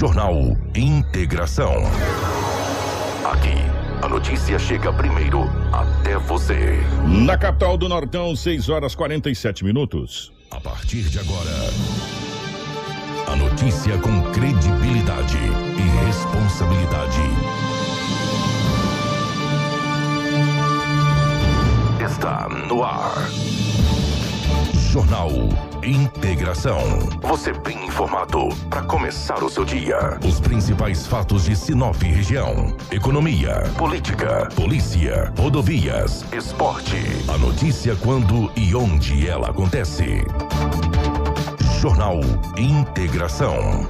Jornal Integração. Aqui, a notícia chega primeiro até você. Na capital do Nortão, 6 horas 47 minutos. A partir de agora, a notícia com credibilidade e responsabilidade. Está no ar. Jornal Integração. Você bem informado para começar o seu dia. Os principais fatos de Sinop região: economia, política, polícia, rodovias, esporte. A notícia quando e onde ela acontece. Jornal Integração.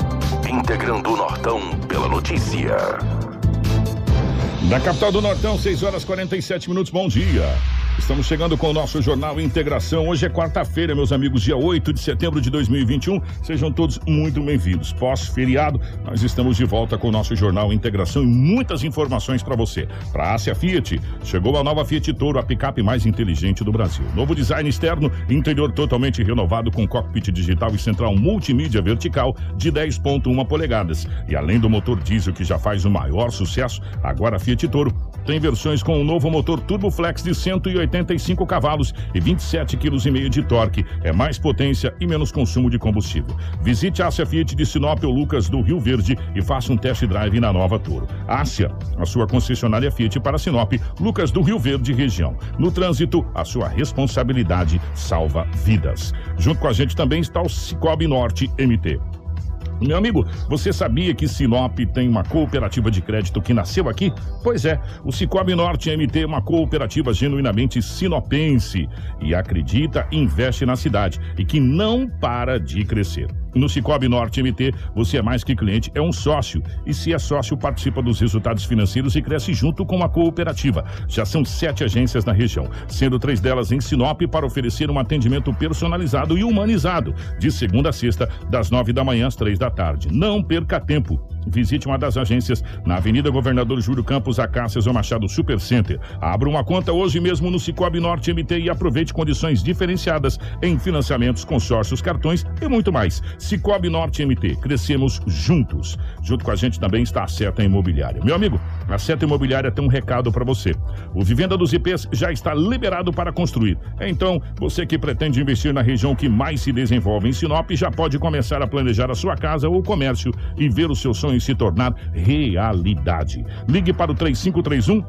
Integrando o Nortão pela notícia. Na capital do Nortão, 6 horas 47 minutos. Bom dia. Estamos chegando com o nosso Jornal Integração. Hoje é quarta-feira, meus amigos, dia 8 de setembro de 2021. Sejam todos muito bem-vindos. Pós-feriado, nós estamos de volta com o nosso Jornal Integração e muitas informações para você. Para a Ásia Fiat, chegou a nova Fiat Toro, a picape mais inteligente do Brasil. Novo design externo, interior totalmente renovado com cockpit digital e central multimídia vertical de 10.1 polegadas. E além do motor diesel que já faz o maior sucesso, agora a Fiat Toro tem versões com o um novo motor Turbo Flex de 180 85 cavalos e 27,5 kg de torque. É mais potência e menos consumo de combustível. Visite a Ásia Fiat de Sinop ou Lucas do Rio Verde e faça um test drive na nova Toro. Ásia, a sua concessionária Fiat para Sinop, Lucas do Rio Verde região. No trânsito, a sua responsabilidade salva vidas. Junto com a gente também está o Cicobi Norte MT. Meu amigo, você sabia que Sinop tem uma cooperativa de crédito que nasceu aqui? Pois é, o Cicobi Norte MT é uma cooperativa genuinamente sinopense e acredita investe na cidade e que não para de crescer. No Cicobi Norte MT, você é mais que cliente, é um sócio. E se é sócio, participa dos resultados financeiros e cresce junto com a cooperativa. Já são sete agências na região, sendo três delas em Sinop para oferecer um atendimento personalizado e humanizado, de segunda a sexta, das nove da manhã às três da tarde. Não perca tempo. Visite uma das agências na Avenida Governador Júlio Campos, Acácias ou Machado Supercenter. Abra uma conta hoje mesmo no Cicobi Norte MT e aproveite condições diferenciadas em financiamentos, consórcios, cartões e muito mais. Cicobi Norte MT, crescemos juntos. Junto com a gente também está a Seta Imobiliária. Meu amigo, a Seta Imobiliária tem um recado para você. O Vivenda dos IPs já está liberado para construir. Então, você que pretende investir na região que mais se desenvolve em Sinop, já pode começar a planejar a sua casa ou comércio e ver o seu sonho se tornar realidade. Ligue para o 3531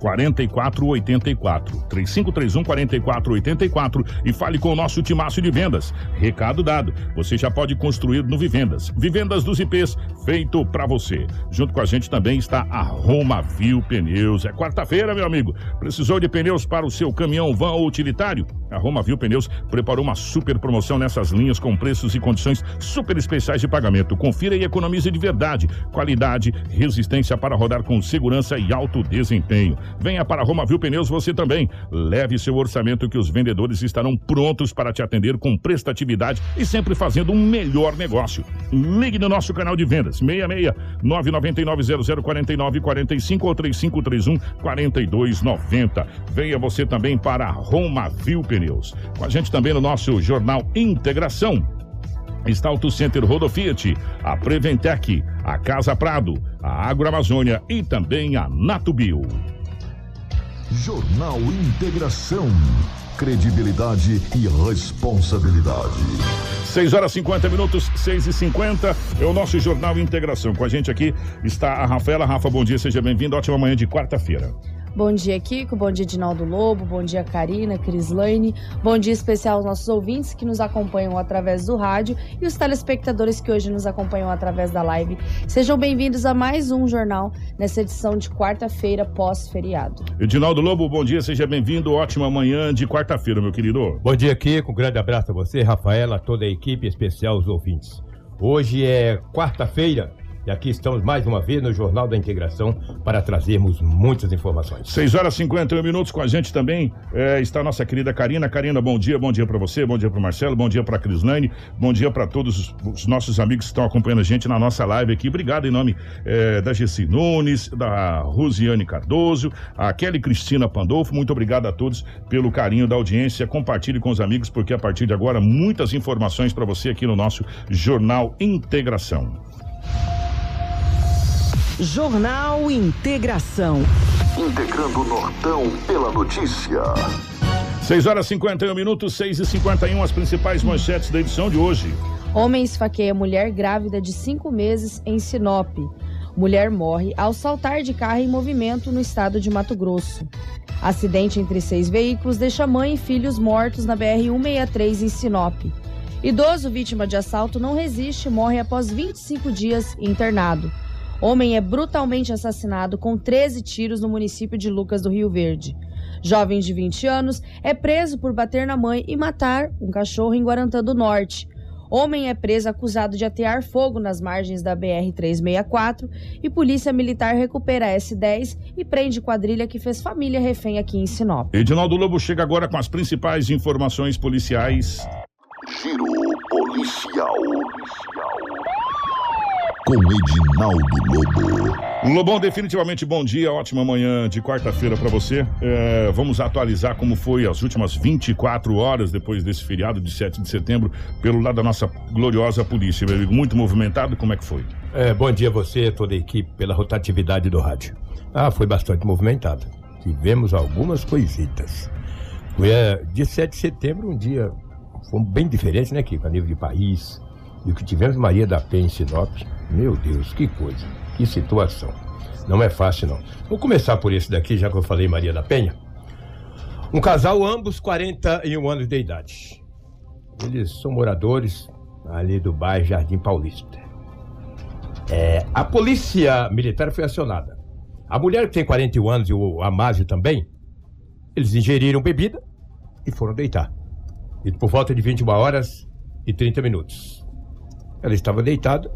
4484. 3531 4484 e fale com o nosso timaço de vendas. Recado dado. Você já pode construir no Vivendas. Vivendas dos IPs, feito para você. Junto com a gente também está a Roma Viu Pneus. É quarta-feira, meu amigo. Precisou de pneus para o seu caminhão, van ou utilitário? A Roma Viu Pneus preparou uma super promoção nessas linhas com preços e condições super especiais de pagamento. Confira e economize de verdade. Qualidade, resistência para rodar com segurança e alto desempenho. Venha para Roma Viu Pneus você também. Leve seu orçamento que os vendedores estarão prontos para te atender com prestatividade e sempre fazendo um melhor negócio. Ligue no nosso canal de vendas 66 999 0049 45 ou 3531 4290. Venha você também para Roma Viu Pneus. Com a gente também no nosso jornal Integração está Auto Center Rodofiat, a Preventec, a Casa Prado, a Agroamazônia e também a Natubio. Jornal Integração. Credibilidade e responsabilidade. 6 horas 50 minutos, 6 e 50 é o nosso Jornal Integração. Com a gente aqui está a Rafaela. Rafa, bom dia, seja bem-vindo. Ótima manhã de quarta-feira. Bom dia, Kiko. Bom dia, Dinaldo Lobo. Bom dia, Karina, Crislane. Bom dia especial aos nossos ouvintes que nos acompanham através do rádio e os telespectadores que hoje nos acompanham através da live. Sejam bem-vindos a mais um jornal nessa edição de quarta-feira pós-feriado. Dinaldo Lobo, bom dia, seja bem-vindo. Ótima manhã de quarta-feira, meu querido. Bom dia, Kiko. Um grande abraço a você, Rafaela, toda a equipe, especial os ouvintes. Hoje é quarta-feira, e aqui estamos mais uma vez no Jornal da Integração para trazermos muitas informações. 6 horas e 51 minutos com a gente também é, está a nossa querida Karina. Karina, bom dia, bom dia para você, bom dia para Marcelo, bom dia para Crislane, bom dia para todos os nossos amigos que estão acompanhando a gente na nossa live aqui. Obrigado em nome é, da Gessi Nunes, da Rosiane Cardoso, a Kelly Cristina Pandolfo. Muito obrigado a todos pelo carinho da audiência. Compartilhe com os amigos, porque a partir de agora muitas informações para você aqui no nosso Jornal Integração. Jornal Integração. Integrando o Nortão pela notícia. 6 horas 51 minutos, 6 e 51 as principais manchetes da edição de hoje. Homem esfaqueia mulher grávida de cinco meses em Sinop. Mulher morre ao saltar de carro em movimento no estado de Mato Grosso. Acidente entre seis veículos deixa mãe e filhos mortos na BR-163 em Sinop. Idoso vítima de assalto não resiste e morre após 25 dias internado. Homem é brutalmente assassinado com 13 tiros no município de Lucas do Rio Verde. Jovem de 20 anos é preso por bater na mãe e matar um cachorro em Guarantã do Norte. Homem é preso acusado de atear fogo nas margens da BR-364 e Polícia Militar recupera a S-10 e prende quadrilha que fez família refém aqui em Sinop. Edinaldo Lobo chega agora com as principais informações policiais. Giro policial. Com Edinaldo Lobo. Lobão, definitivamente bom dia, ótima manhã de quarta-feira para você. É, vamos atualizar como foi as últimas 24 horas depois desse feriado de 7 de setembro, pelo lado da nossa gloriosa polícia, meu amigo. Muito movimentado, como é que foi? É, bom dia a você, toda a equipe, pela rotatividade do rádio. Ah, foi bastante movimentado. Tivemos algumas coisitas. Foi é, dia 7 de setembro, um dia foi bem diferente, né, Kiko? A nível de país. E o que tivemos Maria da Penha em Sinop. Meu Deus, que coisa. Que situação. Não é fácil, não. Vou começar por esse daqui, já que eu falei Maria da Penha. Um casal, ambos 41 anos de idade. Eles são moradores ali do bairro Jardim Paulista. É, a polícia militar foi acionada. A mulher que tem 41 anos e o Amásio também, eles ingeriram bebida e foram deitar. E por volta de 21 horas e 30 minutos. Ela estava deitada,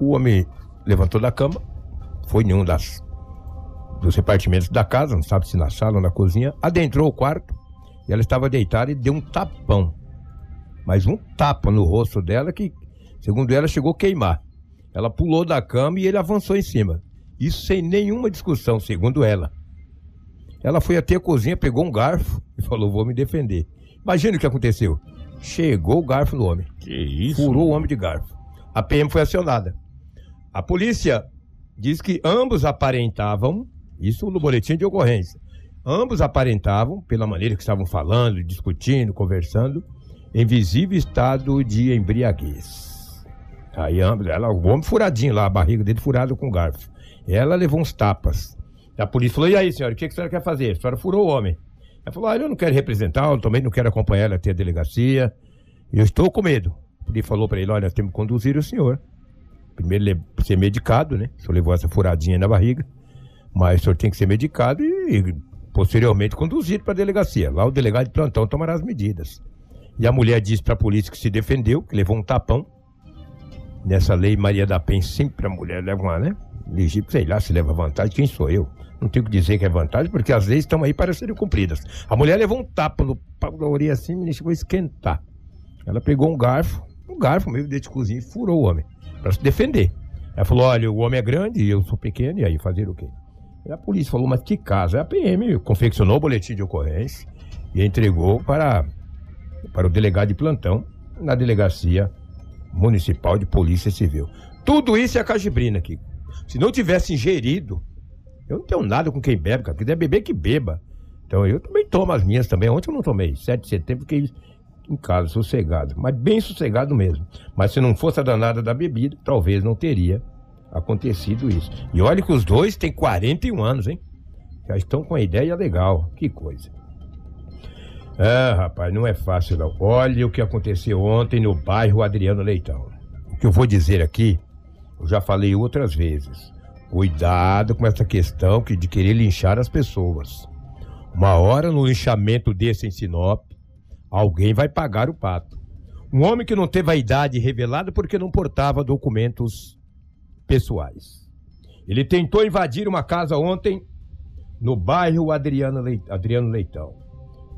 o homem levantou da cama, foi em um das, dos repartimentos da casa, não sabe se na sala ou na cozinha, adentrou o quarto e ela estava deitada e deu um tapão. Mas um tapa no rosto dela que, segundo ela, chegou a queimar. Ela pulou da cama e ele avançou em cima. Isso sem nenhuma discussão, segundo ela. Ela foi até a cozinha, pegou um garfo e falou: Vou me defender. Imagina o que aconteceu. Chegou o garfo no homem. Que isso? Furou o homem de garfo. A PM foi acionada. A polícia diz que ambos aparentavam, isso no boletim de ocorrência, ambos aparentavam, pela maneira que estavam falando, discutindo, conversando, em visível estado de embriaguez. Aí ambos, ela, o homem furadinho lá, a barriga dele furada com garfo. Ela levou uns tapas. A polícia falou: e aí, senhora, o que a senhora quer fazer? A senhora furou o homem. Ela falou: ah, eu não quero representar, eu também não quero acompanhar ela até a delegacia. Eu estou com medo. Ele falou para ele: olha, nós temos que conduzir o senhor. Primeiro ser medicado, né? O senhor levou essa furadinha na barriga. Mas o senhor tem que ser medicado e, e posteriormente conduzido para a delegacia. Lá o delegado de plantão tomará as medidas. E a mulher disse para a polícia que se defendeu, que levou um tapão. Nessa lei Maria da Penha, sempre a mulher leva uma, né? Legítimo, sei lá se leva vantagem, quem sou eu? Não tenho que dizer que é vantagem, porque as leis estão aí para serem cumpridas. A mulher levou um tapa no pau da orelha assim e chegou a esquentar. Ela pegou um garfo, um garfo mesmo de cozinha e furou o homem para se defender. Ela falou: olha, o homem é grande e eu sou pequeno, e aí fazer o quê? E a polícia falou: mas que caso? A PM confeccionou o boletim de ocorrência e entregou para, para o delegado de plantão na delegacia municipal de polícia civil. Tudo isso é cajibrina aqui. Se não tivesse ingerido, eu não tenho nada com quem bebe, cara. Quiser beber, que beba. Então eu também tomo as minhas também. Ontem eu não tomei. 7 de setembro, fiquei em casa, sossegado. Mas bem sossegado mesmo. Mas se não fosse a danada da bebida, talvez não teria acontecido isso. E olha que os dois têm 41 anos, hein? Já estão com a ideia legal. Que coisa. Ah, rapaz, não é fácil não. Olha o que aconteceu ontem no bairro Adriano Leitão. O que eu vou dizer aqui, eu já falei outras vezes. Cuidado com essa questão de querer linchar as pessoas. Uma hora no linchamento desse em Sinop, alguém vai pagar o pato. Um homem que não teve a idade revelada porque não portava documentos pessoais. Ele tentou invadir uma casa ontem no bairro Adriano, Leitão.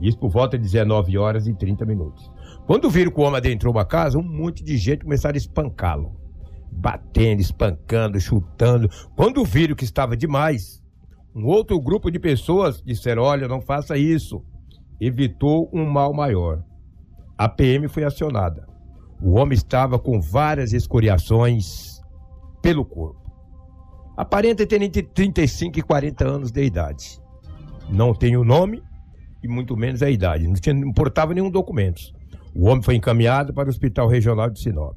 Isso por volta de 19 horas e 30 minutos. Quando viram que o homem adentrou uma casa, um monte de gente começaram a espancá-lo. Batendo, espancando, chutando. Quando viram que estava demais, um outro grupo de pessoas disseram: Olha, não faça isso. Evitou um mal maior. A PM foi acionada. O homem estava com várias escoriações pelo corpo. Aparenta ter entre 35 e 40 anos de idade. Não tem o nome e muito menos a idade. Não, tinha, não portava nenhum documento. O homem foi encaminhado para o Hospital Regional de Sinop.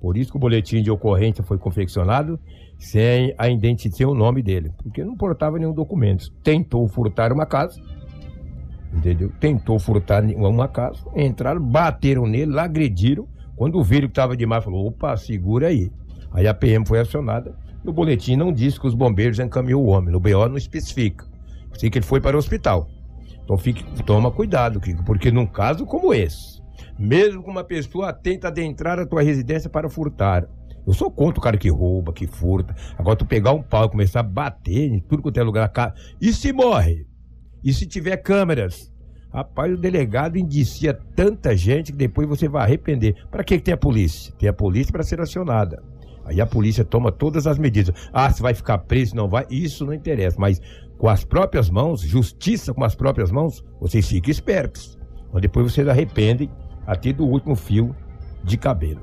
Por isso que o boletim de ocorrência foi confeccionado sem a identificar o nome dele, porque não portava nenhum documento. Tentou furtar uma casa, entendeu? Tentou furtar uma casa, entraram, bateram nele, agrediram. Quando viram que estava demais, falou: opa, segura aí. Aí a PM foi acionada. No boletim não diz que os bombeiros encaminhou o homem, no BO não especifica. Sei que ele foi para o hospital. Então fique, toma cuidado, Kiko, porque num caso como esse, mesmo que uma pessoa tenta adentrar a tua residência para furtar, eu sou contra o cara que rouba, que furta. Agora tu pegar um pau e começar a bater em tudo quanto é lugar, e se morre? E se tiver câmeras? Rapaz, o delegado indicia tanta gente que depois você vai arrepender. Para que, tem a polícia? Tem a polícia para ser acionada. Aí a polícia toma todas as medidas. Ah, se vai ficar preso, não vai. Isso não interessa. Mas com as próprias mãos, justiça com as próprias mãos, vocês ficam espertos. Mas depois vocês arrependem até do último fio de cabelo.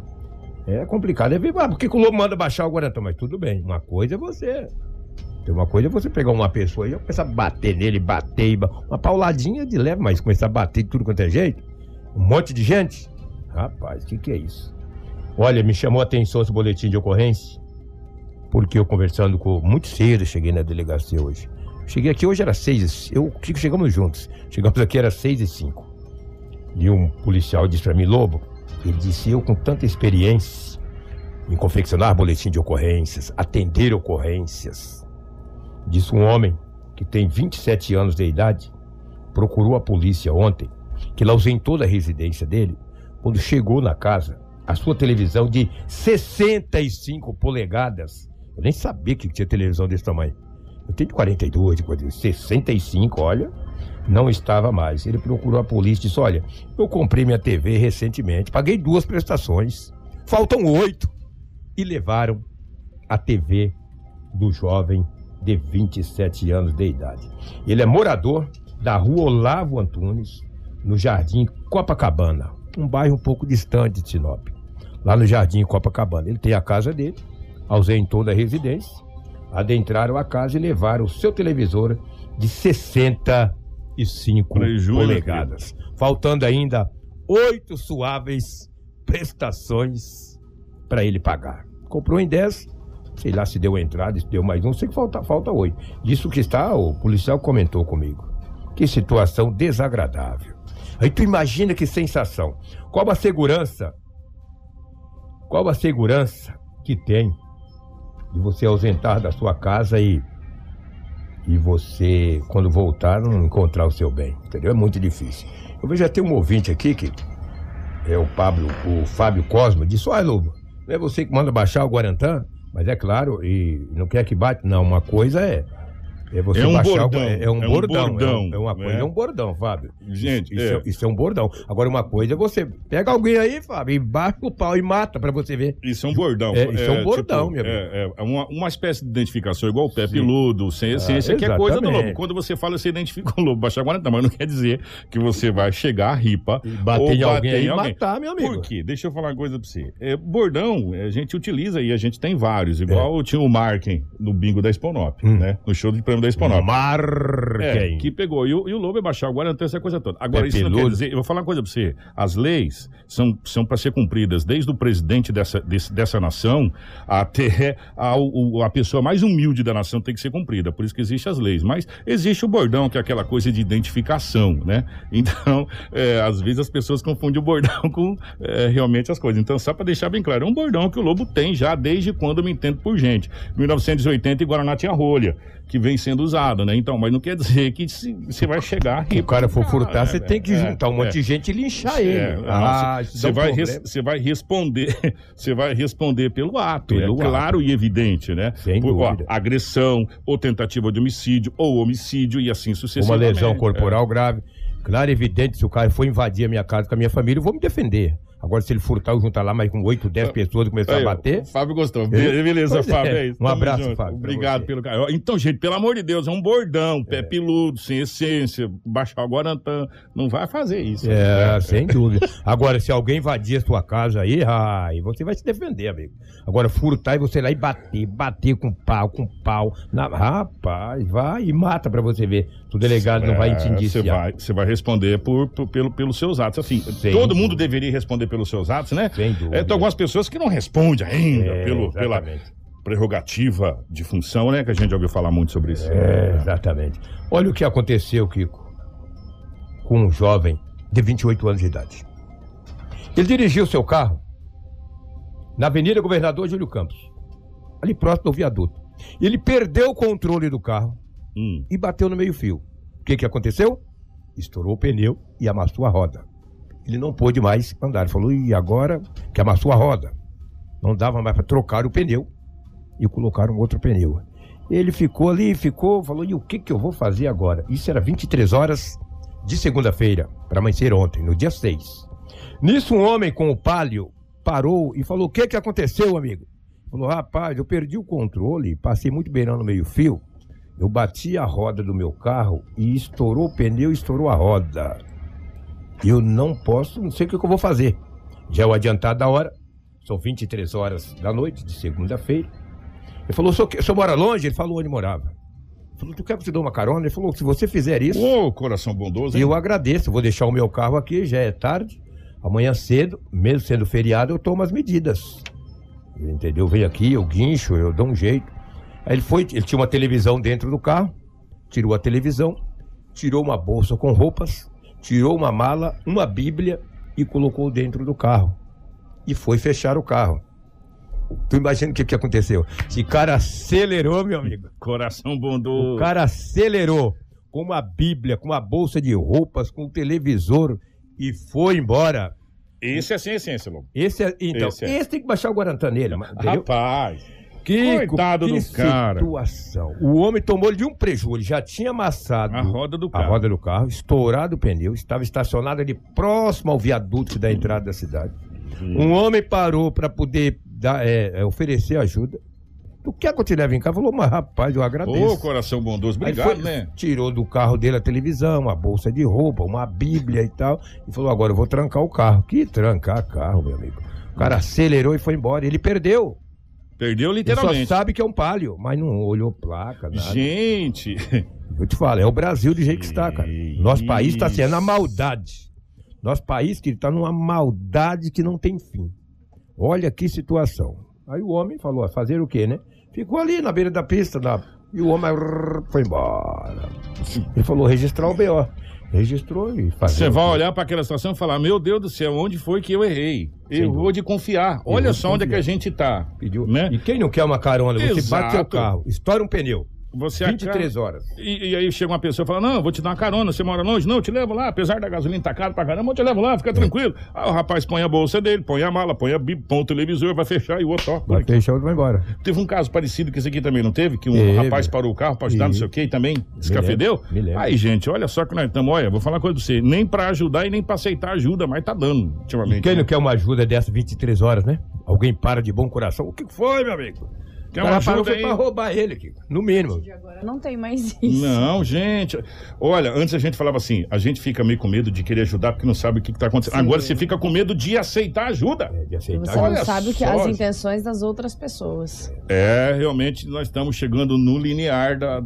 É complicado. É ah, por que, o lobo manda baixar o Guarantã? Mas tudo bem, uma coisa é você. Tem uma coisa é você pegar uma pessoa e começar a bater nele, bater, uma pauladinha de leve, mas começar a bater de tudo quanto é jeito. Um monte de gente. Rapaz, o que, que é isso? Olha, me chamou a atenção esse boletim de ocorrência, porque eu conversando com. Muito cedo cheguei na delegacia hoje. Cheguei aqui hoje era seis, eu chegamos juntos. Chegamos aqui era seis e cinco. E um policial disse para mim, Lobo, ele disse: Eu, com tanta experiência em confeccionar boletim de ocorrências, atender ocorrências, disse um homem que tem 27 anos de idade, procurou a polícia ontem, que ele ausentou da residência dele, quando chegou na casa, a sua televisão de 65 polegadas. Eu nem sabia que tinha televisão desse tamanho. Eu tenho de 42, de 65, olha não estava mais. Ele procurou a polícia e disse: Olha, eu comprei minha TV recentemente, paguei duas prestações, faltam oito. E levaram a TV do jovem de 27 anos de idade. Ele é morador da rua Olavo Antunes, no Jardim Copacabana, um bairro um pouco distante de Sinop. Lá no Jardim Copacabana. Ele tem a casa dele, ausentou da residência, adentraram a casa e levaram o seu televisor de 60 e 5 polegadas. Faltando ainda oito suaves prestações para ele pagar. Comprou em 10, sei lá se deu entrada, se deu mais um, sei que falta, falta oito. Isso que está, o policial comentou comigo. Que situação desagradável. Aí tu imagina que sensação. Qual a segurança? Qual a segurança que tem de você ausentar da sua casa e e você, quando voltar, não encontrar o seu bem. Entendeu? É muito difícil. Eu vejo até um ouvinte aqui que é o Pablo, o Fábio Cosmo, disse: Olha, Lobo, não é você que manda baixar o Guarantã? Mas é claro, e não quer que bate. Não, uma coisa é é você é um baixar bordão. é, é, um bordão, bordão. É, é uma coisa, né? é um bordão, Fábio. Gente, isso, é. é, isso é um bordão. Agora, uma coisa é você pega alguém aí, Fábio, e baixa o pau e mata pra você ver. Isso é um bordão. É, isso é um bordão, meu amigo. É, é uma, uma espécie de identificação, igual o pé peludo, sem Ah, ciência, que é coisa do lobo. Quando você fala, você identifica o lobo. Baixar Guarantã, mas não quer dizer que você vai chegar a ripa E bater em alguém bater e alguém. matar, meu amigo. Por quê? Deixa eu falar uma coisa pra você. É, bordão, a gente utiliza e a gente tem vários. Igual tinha o Marken no bingo da Esponop, É. Hum. né? No show de prêmio da Esponop. É, Marquem. que pegou. E o, e o lobo é baixar o Guarantã, essa coisa toda. Agora, Pé isso não quer peludo. dizer. Eu vou falar uma coisa pra você. As leis são, são para ser cumpridas desde o presidente dessa, desse- dessa nação até a, pessoa mais humilde da nação tem que ser cumprida. Por isso que existem as leis. Mas existe o bordão, que é aquela coisa de identificação, né? Então, é, às vezes as pessoas confundem o bordão com é, realmente as coisas. Então, só para deixar bem claro, é um bordão que o Lobo tem já desde quando eu me entendo por gente. 1980 em Guaraná tinha rolha, que vem sendo usada, né? Então, mas não quer dizer que se- você vai chegar Se o cara for furtar, Ah, você é, tem que é, juntar um monte é. de gente e linchar ele. É, ah, você vai, você vai responder, você vai responder pelo ato, Pelo é claro e evidente, né? Sem Por, ó, agressão, ou tentativa de homicídio, ou homicídio e assim Uma sucessivamente. lesão É. corporal grave. Claro, evidente, se o cara for invadir a minha casa com a minha família, eu vou me defender. Agora, se ele furtar ou juntar lá mais com 8, 10 pessoas e começar Aí, a bater. Fábio gostou. Beleza, é. Fábio. É isso. Um abraço, junto. Fábio, Obrigado pelo carinho. Então, gente, pelo amor de Deus, é um bordão, pé peludo, sem essência, baixar o Guarantã. Não vai fazer isso. É, né? sem dúvida. Agora, se alguém invadir a sua casa aí, ai, você vai se defender, amigo. Agora, furtar e você ir lá e bater, bater com pau, com pau. Na... Rapaz, vai e mata pra você ver. O delegado não vai te É, Você vai, vai responder por, por- pelo, pelos seus atos. Assim, todo mundo deveria responder pelos seus atos, né? Sem dúvida. É, tem algumas pessoas que não respondem ainda É, pelo, pela prerrogativa de função, né? Que a gente já ouviu falar muito sobre isso. É, exatamente. Olha o que aconteceu, Kiko, com um jovem de 28 anos de idade. Ele dirigiu seu carro na Avenida Governador Júlio Campos, ali próximo do viaduto. Ele perdeu o controle do carro Hum. e bateu no meio-fio. O que, que aconteceu? Estourou o pneu e amassou a roda. Ele não pôde mais andar. Ele falou, e agora que amassou a roda? Não dava mais para trocar o pneu e colocar um outro pneu. Ele ficou ali, ficou, falou, e o que, que eu vou fazer agora? Isso era 23 horas de segunda-feira, para amanhecer ontem, no dia 6. Nisso, um homem com o palio parou e falou: O que, que aconteceu, amigo? Falou: Rapaz, eu perdi o controle, passei muito beirando no meio-fio. Eu bati a roda do meu carro e estourou o pneu estourou a roda. Eu não posso, não sei o que, eu vou fazer. Já é o adiantado da hora, são 23 horas da noite, de segunda-feira. Ele falou: o senhor, o senhor mora longe? Ele falou onde morava. Ele falou: Tu quer que eu te dou uma carona? Ele falou: Se você fizer isso. Ô, coração bondoso, hein? Eu agradeço, vou deixar o meu carro aqui, já é tarde. Amanhã cedo, mesmo sendo feriado, eu tomo as medidas. Entendeu? Eu venho aqui, eu guincho, eu dou um jeito. Aí ele foi, ele tinha uma televisão dentro do carro, tirou a televisão, tirou uma bolsa com roupas, tirou uma mala, uma bíblia e colocou dentro do carro. E foi fechar o carro. Tu imagina o que, que aconteceu? Esse cara acelerou, meu amigo. Coração bondoso. O cara acelerou com uma bíblia, com uma bolsa de roupas, com um televisor e foi embora. Esse é sem essência, Lobo. Esse é, então, Esse esse, é. tem que baixar o Guarantã nele, entendeu? Rapaz. Kiko, coitado que do cara. situação. O homem tomou de um prejuízo, ele já tinha amassado A roda do a carro. roda do carro, estourado o pneu, estava estacionado ali próximo ao viaduto da entrada da cidade. Um homem parou para poder dar, é, é, oferecer ajuda. Tu quer que eu te leve em casa? Falou, mas rapaz, eu agradeço. Ô, coração bondoso. Obrigado, foi- né? Tirou do carro dele a televisão, uma bolsa de roupa, uma bíblia e tal. E falou: agora eu vou trancar o carro. Que trancar carro, meu amigo. O cara acelerou e foi embora. Ele perdeu. Perdeu Ele só literalmente. sabe que é um palio, mas não olhou placa, nada. Gente. Eu te falo, é o Brasil do jeito que está, cara. Nosso país está sendo a maldade. Nosso país que está numa maldade que não tem fim. Olha que situação. Aí o homem falou, "Ah, fazer o quê, né? Ficou ali na beira da pista, na... e o homem foi embora. Ele falou, registrar o BO. Registrou e fazer. Você o vai olhar para aquela situação e falar: Meu Deus do céu, onde foi que eu errei? Errou dúvida. de confiar. Olha só onde é que a gente tá. Pediu. Né? E quem não quer uma carona? Você bate seu Exato. carro, estoura um pneu. Você 23 acaba- horas. E, e aí chega uma pessoa e fala: Não, vou te dar uma carona, você mora longe? Não, eu te levo lá, apesar da gasolina tá caro pra caramba, eu te levo lá, fica tranquilo. Aí o rapaz põe a bolsa dele, põe a mala, põe a põe o televisor, vai fechar e o outro toca. Vai fechar, outro vai embora. Teve um caso parecido que esse aqui também não teve? Que um Teve. rapaz parou o carro pra ajudar, não sei o que, e também descafedeu? me lembro. Aí, gente, olha só que nós estamos, olha, vou falar uma coisa pra você, nem pra ajudar e nem pra aceitar ajuda, mas tá dando, ultimamente. Quem né? não quer uma ajuda dessa 23 horas, né? Alguém para de bom coração. O que foi, meu amigo? Quer o uma cara parou foi pra roubar ele, Kiko. No mínimo. Agora não tem mais isso. Não, gente. Olha, antes a gente falava assim, a gente fica meio com medo de querer ajudar porque não sabe o que, que tá acontecendo. Sim. Agora você fica com medo de aceitar ajuda. É, de aceitar. você Olha não sabe o que só. as intenções das outras pessoas. É, realmente nós estamos chegando no linear da,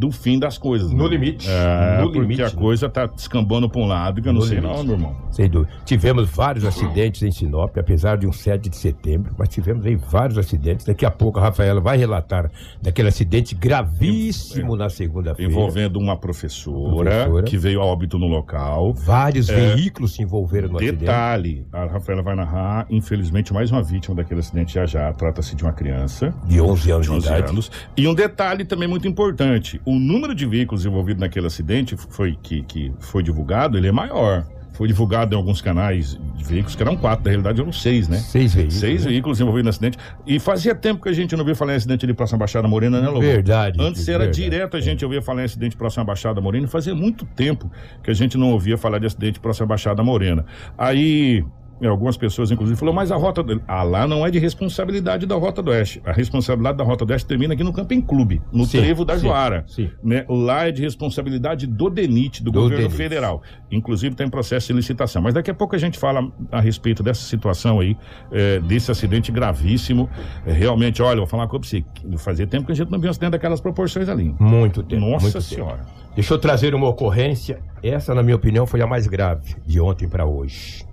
do fim das coisas. No né? limite. É, No porque limite, a né? coisa tá descambando pra um lado que eu não sei limite. não, meu irmão. Sem dúvida. Tivemos vários acidentes em Sinop, apesar de um 7 de setembro, mas tivemos aí vários acidentes. Daqui a pouco a Rafaela vai relatar daquele acidente gravíssimo na segunda-feira. Envolvendo uma professora, Professora. que veio a óbito no local. Vários veículos se envolveram no acidente. Detalhe, a Rafaela vai narrar, infelizmente, mais uma vítima daquele acidente já já. Trata-se de uma criança. De 11 anos de de, 11 idade. anos. E um detalhe também muito importante: o número de veículos envolvidos naquele acidente foi, que, que foi divulgado, ele é maior. Foi divulgado em alguns canais de veículos, que eram quatro, na realidade eram seis, né? Seis veículos. Seis né? veículos envolvidos no acidente. E fazia tempo que a gente não ouvia falar em acidente ali próximo à Baixada Morena, né, Lobo? Verdade. Antes era verdade. direto a gente ouvia falar em acidente próximo à Baixada Morena. Fazia muito tempo que a gente não ouvia falar de acidente próximo à Baixada Morena. Aí E algumas pessoas, inclusive, falou, mas a rota do... ah, lá não é de responsabilidade da Rota do Oeste. A responsabilidade da Rota do Oeste termina aqui no Camping Clube, no Sim, trevo da sim, Joara. sim. Né? Lá é de responsabilidade do DENIT, do, Do governo DENIT. federal. Inclusive tem processo de licitação. Mas daqui a pouco a gente fala a respeito dessa situação aí, eh, desse acidente gravíssimo. Eh, realmente, olha, vou falar com você, fazia tempo que a gente não viu um acidente daquelas proporções ali. Muito tempo. Nossa muito tempo. Senhora. Deixa eu trazer uma ocorrência. Essa, na minha opinião, foi a mais grave de ontem para hoje.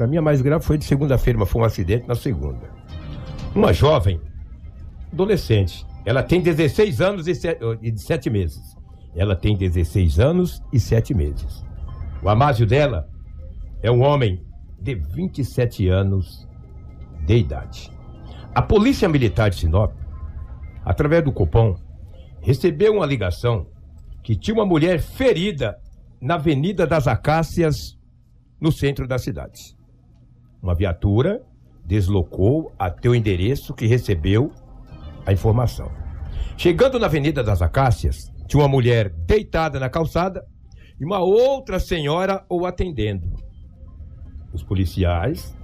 Para mim, a mais grave foi de segunda-feira, mas foi um acidente na segunda. Uma jovem, adolescente, ela tem 16 anos e 7 meses. Ela tem 16 anos e 7 meses. O amásio dela é um homem de 27 anos de idade. A Polícia Militar de Sinop, através do Copom, recebeu uma ligação que tinha uma mulher ferida na Avenida das Acácias, no centro da cidade. Uma viatura deslocou até o endereço que recebeu a informação. Chegando na Avenida das Acácias, tinha uma mulher deitada na calçada e uma outra senhora o atendendo. Os policiais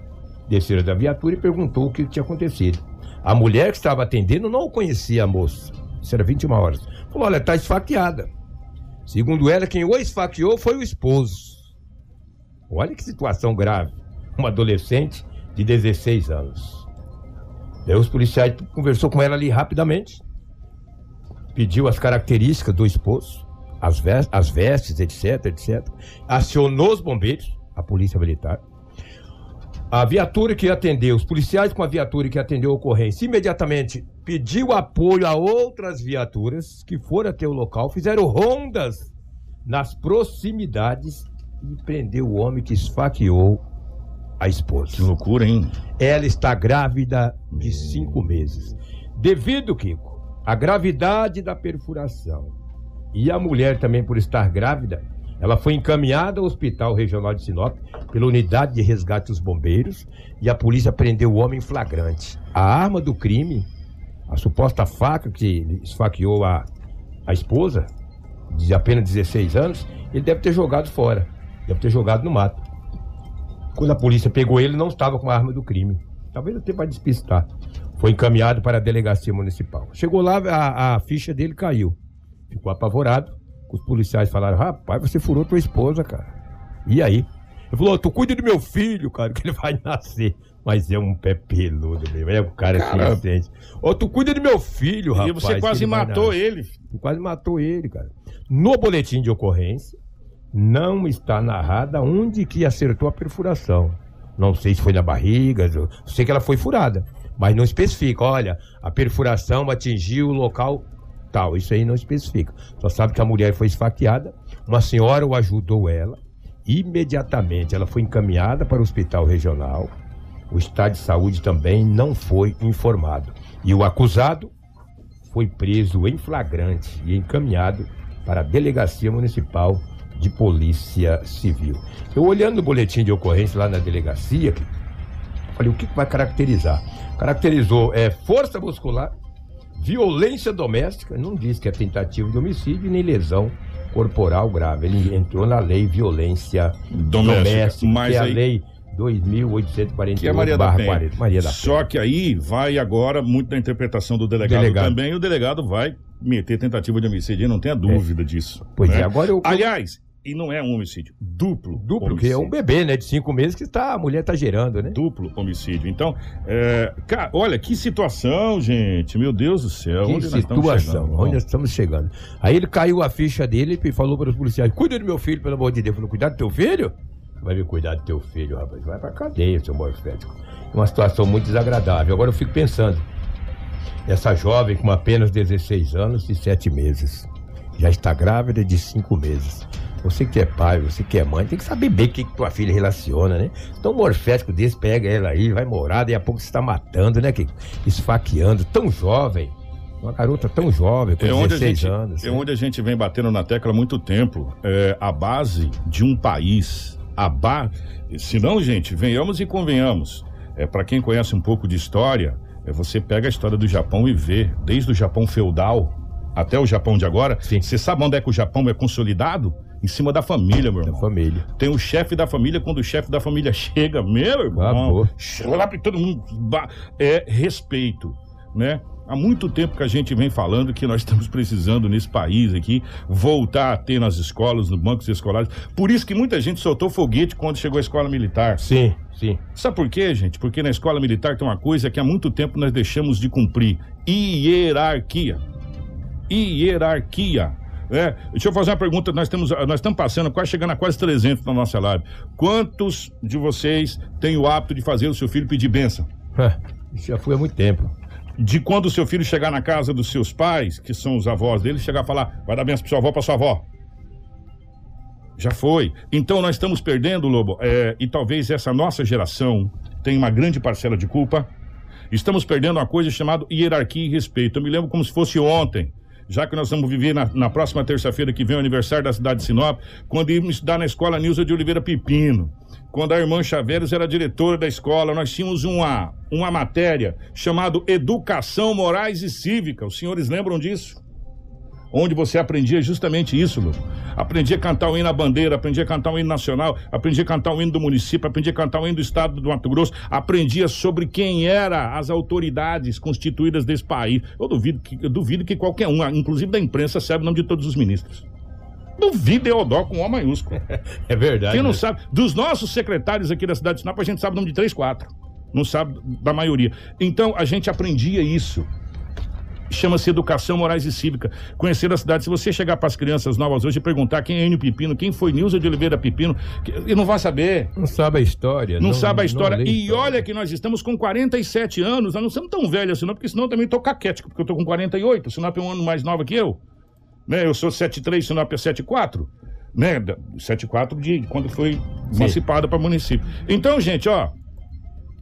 desceram da viatura e perguntou o que tinha acontecido. A mulher que estava atendendo não conhecia a moça. Isso era 21 horas. Falou: olha, está esfaqueada. Segundo ela, quem o esfaqueou foi o esposo. Olha que situação grave. Uma adolescente de 16 anos. Daí os policiais conversou com ela ali rapidamente. Pediu as características do esposo, as, ves- as vestes, etc, etc. Acionou os bombeiros, a polícia militar. A viatura que atendeu, os policiais com a viatura que atendeu a ocorrência, imediatamente pediu apoio a outras viaturas que foram até o local, fizeram rondas nas proximidades e prendeu o homem que esfaqueou a Que esposa. loucura, hein? Ela está grávida de cinco meses. Devido, Kiko, à gravidade da perfuração e a mulher também por estar grávida, ela foi encaminhada ao Hospital Regional de Sinop pela unidade de resgate dos bombeiros e a polícia prendeu o homem em flagrante. A arma do crime, a suposta faca que esfaqueou a, a esposa, de apenas 16 anos, ele deve ter jogado fora, deve ter jogado no mato. Quando a polícia pegou ele, não estava com a arma do crime. Talvez até para despistar. Foi encaminhado para a delegacia municipal. Chegou lá, a, a ficha dele caiu. Ficou apavorado. Os policiais falaram: rapaz, você furou tua esposa, cara. E aí? Ele falou: tu cuida do meu filho, cara, que ele vai nascer. Mas é um pé peludo mesmo. É um cara, Cara- inocente. Ô, tu cuida do meu filho, rapaz. e você que quase ele matou ele. Tu quase matou ele, cara. No boletim de ocorrência, não está narrada onde que acertou a perfuração. Não sei se foi na barriga, sei que ela foi furada, mas não especifica. Olha, a perfuração atingiu o local tal. Isso aí não especifica. Só sabe que a mulher foi esfaqueada, uma senhora o ajudou ela. Imediatamente ela foi encaminhada para o hospital regional. O estado de saúde também não foi informado. E o acusado foi preso em flagrante e encaminhado para a Delegacia Municipal de Polícia Civil. Eu olhando no boletim de ocorrência lá na delegacia, falei, o que vai caracterizar? Caracterizou é, força muscular, violência doméstica, não diz que é tentativa de homicídio nem lesão corporal grave. Ele entrou na lei violência Doméstica. doméstica, Mas que é a aí- lei 2.848 Que é Maria da Penha. 40. Maria da Só Penha. que aí vai agora muito da interpretação do delegado, Delegado. também, o delegado vai meter tentativa de homicídio, não tenha dúvida disso. Pois né? é, agora eu... Aliás, e não é um homicídio, duplo. Duplo, porque é um homicídio. bebê, né? De cinco meses que tá, a mulher tá gerando, né? Duplo homicídio. Então, é, cara, olha que situação, gente. Meu Deus do céu. Que onde nós estamos situação, chegando? onde nós estamos chegando. Aí ele caiu a ficha dele e falou para os policiais: cuida do meu filho, pelo amor de Deus. Falou: cuidar do teu filho? Vai me cuidar do teu filho, rapaz. Vai pra cadeia, seu morfético. É uma situação muito desagradável. Agora eu fico pensando: essa jovem com apenas 16 anos e 7 meses, já está grávida de 5 meses. Você que é pai, você que é mãe, tem que saber bem o que, que tua filha relaciona, né? Então, um morfético desse pega ela aí, vai morar, daqui a pouco você está matando, né? Que, esfaqueando, tão jovem. Uma garota tão jovem, com É onde, a 16 gente, anos. é né? onde a gente vem batendo na tecla há muito tempo. É, a base de um país, a ba... se não, gente, venhamos e convenhamos. É, para quem conhece um pouco de história, é, você pega a história do Japão e vê, desde o Japão feudal até o Japão de agora. Sim. Você sabe onde é que o Japão é consolidado? Em cima da família, meu Da irmão. família. Tem o chefe da família, quando o chefe da família chega, meu irmão, chega lá pra todo mundo. É respeito, né? Há muito tempo que a gente vem falando que nós estamos precisando nesse país aqui voltar a ter nas escolas, nos bancos escolares. Por isso que muita gente soltou foguete quando chegou a escola militar. Sim, sim. Sabe por quê, gente? Porque na escola militar tem uma coisa que há muito tempo nós deixamos de cumprir: hierarquia. Hierarquia. É, deixa eu fazer uma pergunta. Nós, temos, nós estamos passando, quase chegando a quase 300 na nossa live. Quantos de vocês têm o hábito de fazer o seu filho pedir bênção? Isso já foi há muito tempo. De quando o seu filho chegar na casa dos seus pais, que são os avós dele, chegar a falar: vai dar bênção para sua avó, para sua avó. Já foi. Então nós estamos perdendo, Lobo, é, e talvez essa nossa geração tenha uma grande parcela de culpa. Estamos perdendo uma coisa chamada hierarquia e respeito. Eu me lembro como se fosse ontem, já que nós vamos viver na, na próxima terça-feira que vem o aniversário da cidade de Sinop, quando íamos estudar na escola Nilza de Oliveira Pepino. Quando a irmã Chaveiros era diretora da escola, nós tínhamos uma, uma matéria chamada Educação Morais e Cívica. Os senhores lembram disso? Onde você aprendia justamente isso, Lu. Aprendia a cantar o hino à bandeira, aprendia a cantar o hino nacional, aprendia a cantar o hino do município, aprendia a cantar o hino do estado do Mato Grosso, aprendia sobre quem eram as autoridades constituídas desse país. Eu duvido que, eu duvido que qualquer um, inclusive da imprensa, saiba o nome de todos os ministros. Duvido Eodó com O maiúsculo. É verdade. Quem não né? sabe, dos nossos secretários aqui da cidade de Sinop, a gente sabe o nome de três, quatro. Não sabe da maioria. Então, a gente aprendia isso. Chama-se educação morais e cívica. Conhecer a cidade. Se você chegar para as crianças novas hoje e perguntar quem é Enio Pepino, quem foi Nilza de Oliveira Pepino, ele não vai saber. Não sabe a história. Não, sabe a história. e olha que nós estamos com 47 anos, nós não somos tão velhos assim, não, porque senão eu também tô caquético, porque eu tô com 48, o Sinop é um ano mais nova que eu. Né? Eu sou 73, o Sinop é 74. Né? Da- 74 de quando foi emancipada para município. Então, gente, ó,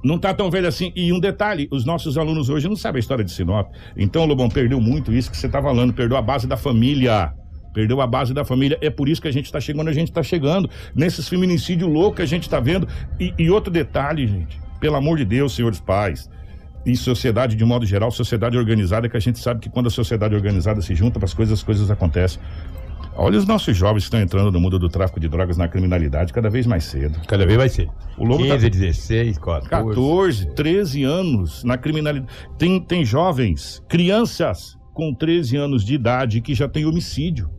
não tá tão velho assim. E um detalhe, os nossos alunos hoje não sabem a história de Sinop. Então, Lobão, perdeu muito isso que você tá falando, perdeu a base da família. Perdeu a base da família. É por isso que a gente tá chegando, a gente tá chegando. Nesses feminicídios loucos que a gente tá vendo. E, e outro detalhe, gente, pelo amor de Deus, senhores pais. E sociedade, de modo geral, sociedade organizada, que a gente sabe que quando a sociedade organizada se junta para as coisas, as coisas acontecem. Olha os nossos jovens que estão entrando no mundo do tráfico de drogas, na criminalidade, cada vez mais cedo. Cada vez vai ser. O Lobo tá- 15, 16, 14. 14, 13 anos na criminalidade. Tem, tem jovens, crianças com 13 anos de idade que já tem homicídio.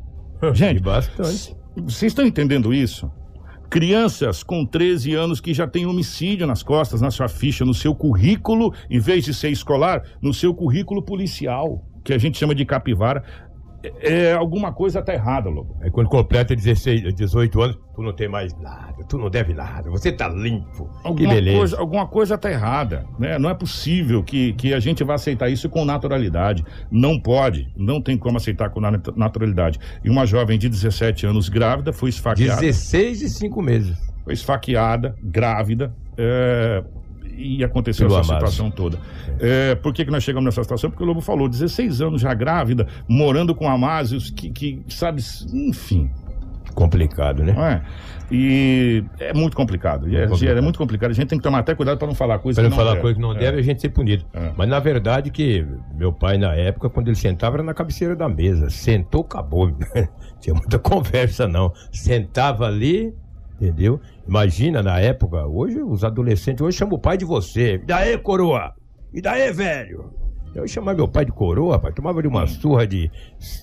Gente, E bastante. vocês estão entendendo isso? Crianças com 13 anos que já têm homicídio nas costas, na sua ficha, no seu currículo, em vez de ser escolar, no seu currículo policial, que a gente chama de capivara. É, é, alguma coisa tá errada, Lobo. Aí quando completa 16, 18 anos, tu não tem mais nada, tu não deve nada, você tá limpo. que Alguma beleza. coisa, alguma coisa tá errada, né? Não é possível que, que a gente vá aceitar isso com naturalidade. Não pode, não tem como aceitar com nat- naturalidade. E uma jovem de 17 anos grávida foi esfaqueada. 16 e 5 meses. foi esfaqueada, grávida, é, e aconteceu Pelo essa Amado. situação toda. É, por que, que nós chegamos nessa situação? Porque o Lobo falou, 16 anos já grávida, morando com Amásios, que, que sabe, enfim, Complicado, né? não é? E é muito complicado. E É, complicado. é muito complicado. A gente tem que tomar até cuidado para não falar coisa Pra que não não falar deve. coisa que não É. deve, a gente ser punido. É. Mas na verdade que meu pai, na época, quando ele sentava, era na cabeceira da mesa. Sentou, acabou. Tinha muita conversa, não. Sentava ali, entendeu? Imagina na época, hoje os adolescentes, hoje chamam o pai de você. E daí, coroa? E daí, velho? Eu chamava meu pai de coroa, rapaz. Tomava de uma surra de,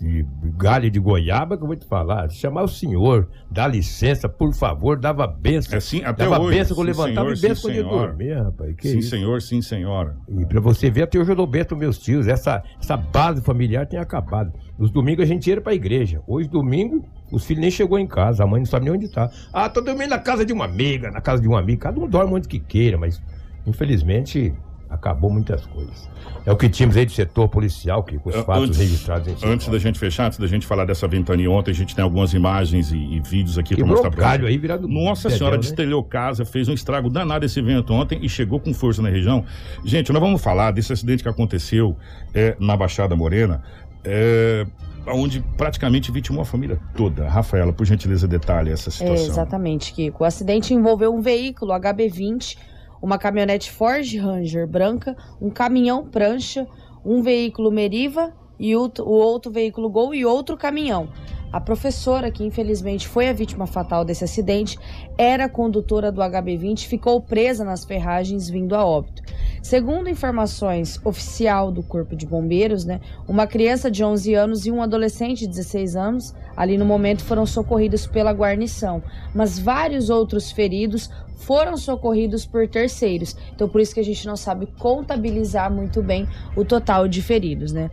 de galho de goiaba, que eu vou te falar. Chamar o senhor, dá licença, por favor, dava benção. É sim, até dava hoje. benção quando levantava senhor, e benção quando ia dormir, rapaz. Que sim, isso? senhor, sim, senhora. E pra você ver, até hoje eu dou benção meus tios. Essa, essa base familiar tem acabado. Nos domingos a gente ia pra igreja. Hoje, domingo, os filhos nem chegou em casa. A mãe não sabe nem onde tá. Ah, tô dormindo na casa de uma amiga, na casa de um amigo. Cada um dorme onde que queira, mas infelizmente acabou muitas coisas. É o que tínhamos aí do setor policial, que com os fatos antes- registrados em Antes da gente fechar, antes da gente falar dessa ventania ontem, a gente tem algumas imagens e, e vídeos aqui para mostrar galho vocês. aí virado Nossa dedéu, senhora, né? destelhou casa, fez um estrago danado esse evento ontem e chegou com força na região. Gente, nós vamos falar desse acidente que aconteceu é, na Baixada Morena, é, onde praticamente vitimou a família toda. Rafaela, por gentileza, detalhe essa É, situação. exatamente, Kiko. O acidente envolveu um veículo HB20, uma caminhonete Ford Ranger branca, um caminhão prancha, um veículo Meriva e o, outro veículo Gol e outro caminhão. A professora, que infelizmente foi a vítima fatal desse acidente, era condutora do HB20 e ficou presa nas ferragens vindo a óbito. Segundo informações oficial do Corpo de Bombeiros, né, uma criança de 11 anos e um adolescente de 16 anos, ali no momento, foram socorridos pela guarnição, mas vários outros feridos foram socorridos por terceiros. Então, por isso que a gente não sabe contabilizar muito bem o total de feridos, né?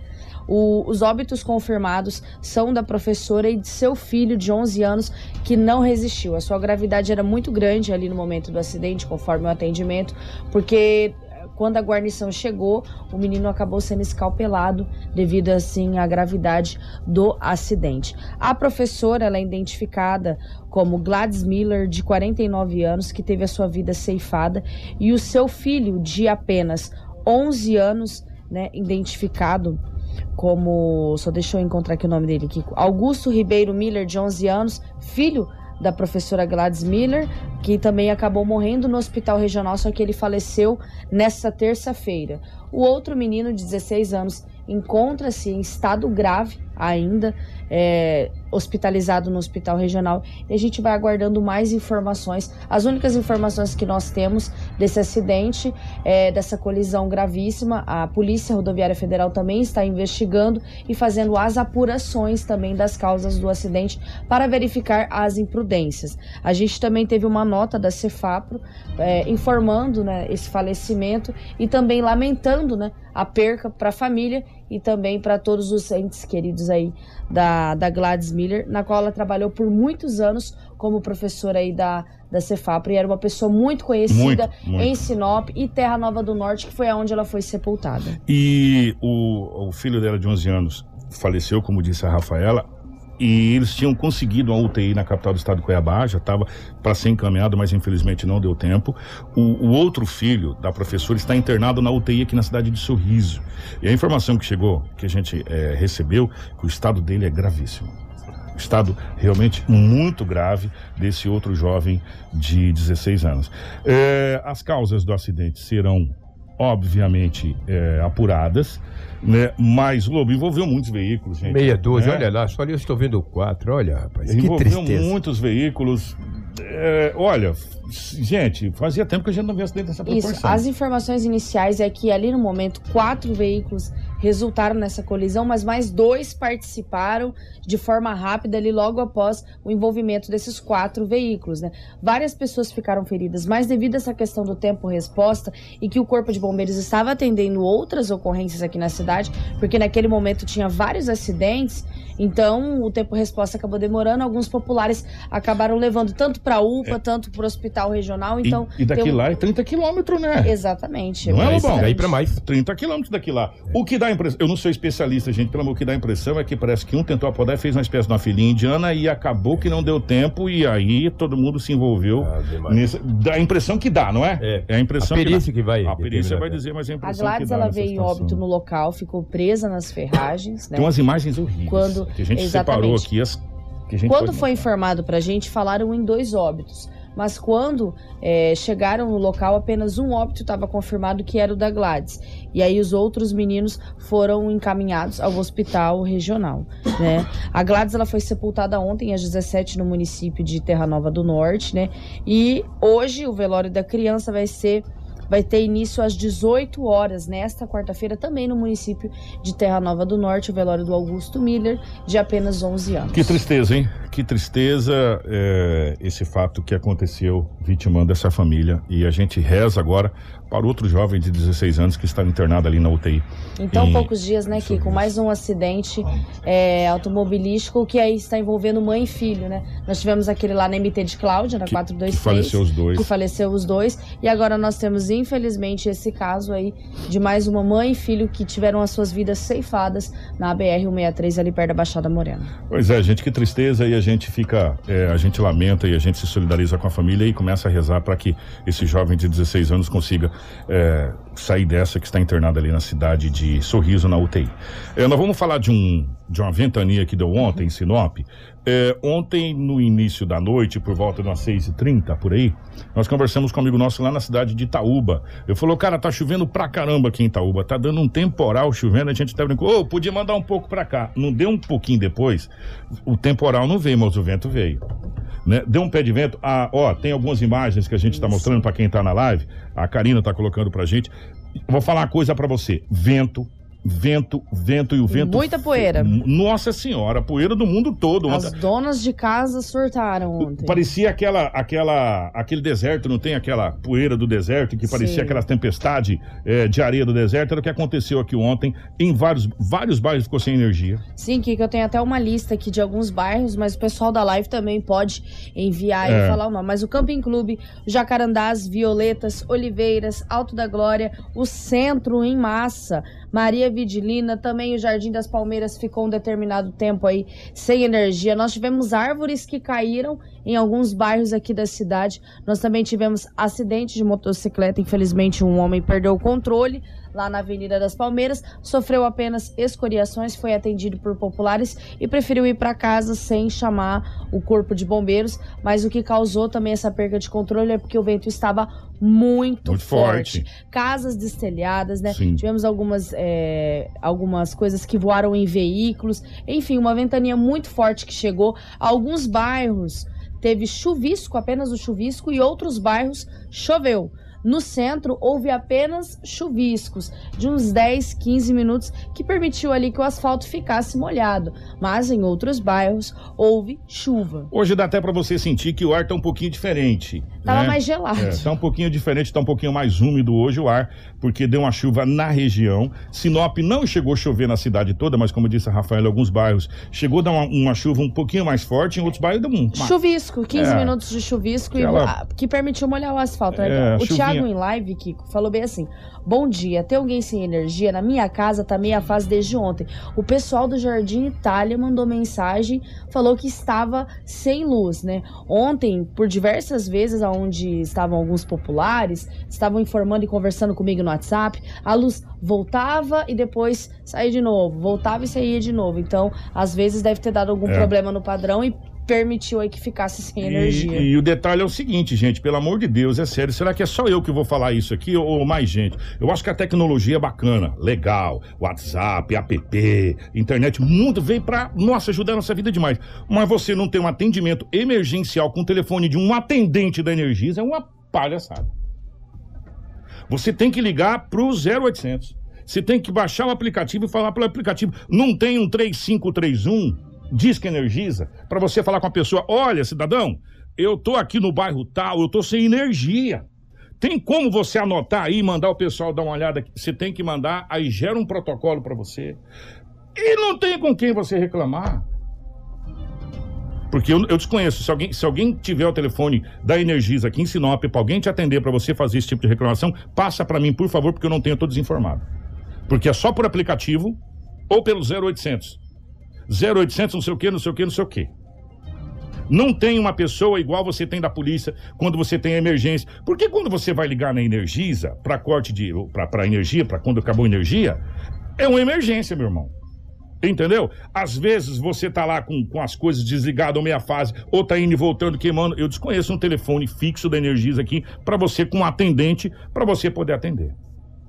O, os óbitos confirmados são da professora e de seu filho de 11 anos que não resistiu. A sua gravidade era muito grande ali no momento do acidente, conforme o atendimento, porque eh, quando a guarnição chegou, o menino acabou sendo escalpelado devido assim à gravidade do acidente. A professora ela é identificada como Gladys Miller, de 49 anos, que teve a sua vida ceifada, e o seu filho de apenas 11 anos, né, identificado como, só deixa eu encontrar aqui o nome dele, aqui, Augusto Ribeiro Miller, de 11 anos, filho da professora Gladys Miller, que também acabou morrendo no hospital regional, só que ele faleceu nesta terça-feira. O outro menino de 16 anos encontra-se em estado grave ainda, é, hospitalizado no hospital regional e a gente vai aguardando mais informações. As únicas informações que nós temos desse acidente, é, dessa colisão gravíssima, a Polícia Rodoviária Federal também está investigando e fazendo as apurações também das causas do acidente para verificar as imprudências. A gente também teve uma nota da Cefapro é, informando né, esse falecimento e também lamentando né, a perca para a família e também para todos os entes queridos aí da, da Gladys Miller, na qual ela trabalhou por muitos anos como professora aí da, da Cefapro e era uma pessoa muito conhecida muito, muito. em Sinop e Terra Nova do Norte, que foi aonde ela foi sepultada. E o, o filho dela de 11 anos faleceu, como disse a Rafaela, e eles tinham conseguido uma UTI na capital do estado de Cuiabá, já estava para ser encaminhado, mas infelizmente não deu tempo. O, o, outro filho da professora está internado na UTI aqui na cidade de Sorriso. E a informação que chegou, que a gente é, recebeu, que o estado dele é gravíssimo. Estado realmente muito grave desse outro jovem de 16 anos. É, as causas do acidente serão, obviamente, é, apuradas né? Mas o Lobo envolveu muitos veículos, gente. Meia dúzia, né? olha lá, só ali eu estou vendo quatro, olha, rapaz, envolveu que tristeza. muitos veículos. É, olha, gente, fazia tempo que a gente não via acidente dessa proporção. Isso, as informações iniciais é que ali no momento quatro veículos resultaram nessa colisão, mas mais dois participaram de forma rápida ali logo após o envolvimento desses quatro veículos, né? Várias pessoas ficaram feridas, mas devido a essa questão do tempo-resposta e que o Corpo de Bombeiros estava atendendo outras ocorrências aqui na cidade, porque naquele momento tinha vários acidentes, então o tempo-resposta acabou demorando, alguns populares acabaram levando tanto para a UPA, é. tanto para o hospital regional, então... E, e daqui um... lá é 30 quilômetros, né? Exatamente. Não é, bom? Daí para mais. 30 quilômetros daqui lá. O que dá a impressão, eu não sou especialista, gente, pelo amor que dá a impressão é que parece que um tentou apodar e fez uma espécie de uma filhinha indiana e acabou que não deu tempo e aí todo mundo se envolveu. Ah, nessa, dá a impressão que dá, não é? É, é a impressão a perícia que, que vai. A perícia vai dizer, mas é a impressão a Gladys, que dá ela veio em óbito no local, ficou presa nas ferragens, né? Tem umas imagens horríveis. Quando, que a gente exatamente. separou aqui as Quando foi informado pra gente, falaram em dois óbitos mas quando é, chegaram no local, apenas um óbito estava confirmado que era o da Gladys. E aí os outros meninos foram encaminhados ao hospital regional. Né? A Gladys ela foi sepultada ontem às 17 no município de Terra Nova do Norte, né? E hoje o velório da criança vai ser vai ter início às 18 horas, nesta quarta-feira, também no município de Terra Nova do Norte, o velório do Augusto Miller, de apenas 11 anos. Que tristeza, hein? Que tristeza é, esse fato que aconteceu vitimando essa família. E a gente reza agora para outro jovem de 16 anos que está internado ali na UTI. Então, em... poucos dias, né, que com mais um acidente é, automobilístico que aí está envolvendo mãe e filho, né? Nós tivemos aquele lá na MT de Cláudia, na que, 426. Que faleceu os dois. Que faleceu os dois. E agora nós temos, infelizmente, esse caso aí de mais uma mãe e filho que tiveram as suas vidas ceifadas na BR-163 ali perto da Baixada Morena. Pois é, gente, que tristeza e a gente fica, é, a gente lamenta e a gente se solidariza com a família e começa a rezar para que esse jovem de 16 anos consiga é, sair dessa que está internada ali na cidade de Sorriso, na UTI. É, nós vamos falar de, um, de uma ventania que deu ontem em Sinop. É, ontem, no início da noite, por volta de umas 6h30, por aí, nós conversamos com um amigo nosso lá na cidade de Itaúba. Eu falou, cara, tá chovendo pra caramba aqui em Itaúba, tá dando um temporal chovendo, a gente tá brincando, ô, oh, podia mandar um pouco pra cá. Não deu um pouquinho depois, o temporal não veio, mas o vento veio. Né? Deu um pé de vento. Ah, ó, tem algumas imagens que a gente está mostrando para quem está na live. A Karina está colocando pra gente. Vou falar uma coisa para você. Vento, vento, vento e o vento. Muita poeira. Nossa senhora, poeira do mundo todo. As donas de casa surtaram ontem. Parecia aquela, aquela, aquele deserto, não tem aquela poeira do deserto que parecia Sim. aquela tempestade é, de areia do deserto. Era o que aconteceu aqui ontem. Em vários, vários bairros ficou sem energia. Sim, que eu tenho até uma lista aqui de alguns bairros, mas o pessoal da live também pode enviar é. e falar o nome. Mas o Camping Clube, Jacarandás, Violetas, Oliveiras, Alto da Glória, o centro em massa. Maria Vidilina, também o Jardim das Palmeiras ficou um determinado tempo aí sem energia. Nós tivemos árvores que caíram em alguns bairros aqui da cidade. Nós também tivemos acidente de motocicleta. Infelizmente, um homem perdeu o controle lá na Avenida das Palmeiras, sofreu apenas escoriações, foi atendido por populares e preferiu ir para casa sem chamar o corpo de bombeiros. Mas o que causou também essa perda de controle é porque o vento estava muito, muito forte. forte. Casas destelhadas, né? Sim. Tivemos algumas, é, algumas coisas que voaram em veículos. Enfim, uma ventania muito forte que chegou. Alguns bairros teve chuvisco, apenas o chuvisco, e outros bairros choveu. No centro, houve apenas chuviscos de uns 10, 15 minutos, que permitiu ali que o asfalto ficasse molhado. Mas em outros bairros, houve chuva. Hoje dá até para você sentir que o ar tá um pouquinho diferente. Tava né? mais gelado. É, tá um pouquinho diferente, tá um pouquinho mais úmido hoje o ar, porque deu uma chuva na região. Sinop não chegou a chover na cidade toda, mas como disse a Rafael, alguns bairros chegou a dar uma, uma chuva um pouquinho mais forte, em outros bairros deu um. Chuvisco, 15 é. minutos de chuvisco Aquela... e, que permitiu molhar o asfalto. Né? É, o chuvinha... Thiago em live, Kiko, falou bem assim: Bom dia, tem alguém sem energia? Na minha casa tá meia fase desde ontem. O pessoal do Jardim Itália mandou mensagem, falou que estava sem luz, né? Ontem, por diversas vezes, onde estavam alguns populares, estavam informando e conversando comigo no WhatsApp, a luz voltava e depois saía de novo, voltava e saía de novo. Então, às vezes deve ter dado algum é. problema no padrão e permitiu aí que ficasse sem energia. E, e, o detalhe é o seguinte, gente, pelo amor de Deus, é sério, será que é só eu que vou falar isso aqui ou, ou mais gente? Eu acho que a tecnologia é bacana, legal, WhatsApp, app, internet, mundo veio pra, nossa, ajudar a nossa vida demais. Mas você não tem um atendimento emergencial com o telefone de um atendente da Energisa é uma palhaçada. Você tem que ligar pro 0800. Você tem que baixar o aplicativo e falar pelo aplicativo. Não tem um 3531 Diz que Energisa, para você falar com a pessoa: olha, cidadão, eu tô aqui no bairro tal, eu tô sem energia. Tem como você anotar aí, mandar o pessoal dar uma olhada? Você tem que mandar, aí gera um protocolo para você. E não tem com quem você reclamar. Porque eu, eu, desconheço. Se alguém, se alguém tiver o telefone da Energisa aqui em Sinop para alguém te atender para você fazer esse tipo de reclamação, passa para mim, por favor, porque eu não tenho, eu desinformado. Porque é só por aplicativo ou pelo 0800 0800 não sei o que, não sei o que, não sei o que. Não tem uma pessoa igual você tem da polícia quando você tem emergência. Porque quando você vai ligar na Energisa para corte de para energia, para quando acabou a energia, é uma emergência, meu irmão. Entendeu? Às vezes você tá lá com, com as coisas desligadas ou meia fase, ou tá indo e voltando, queimando. Eu desconheço um telefone fixo da Energisa aqui para você, com um atendente, para você poder atender.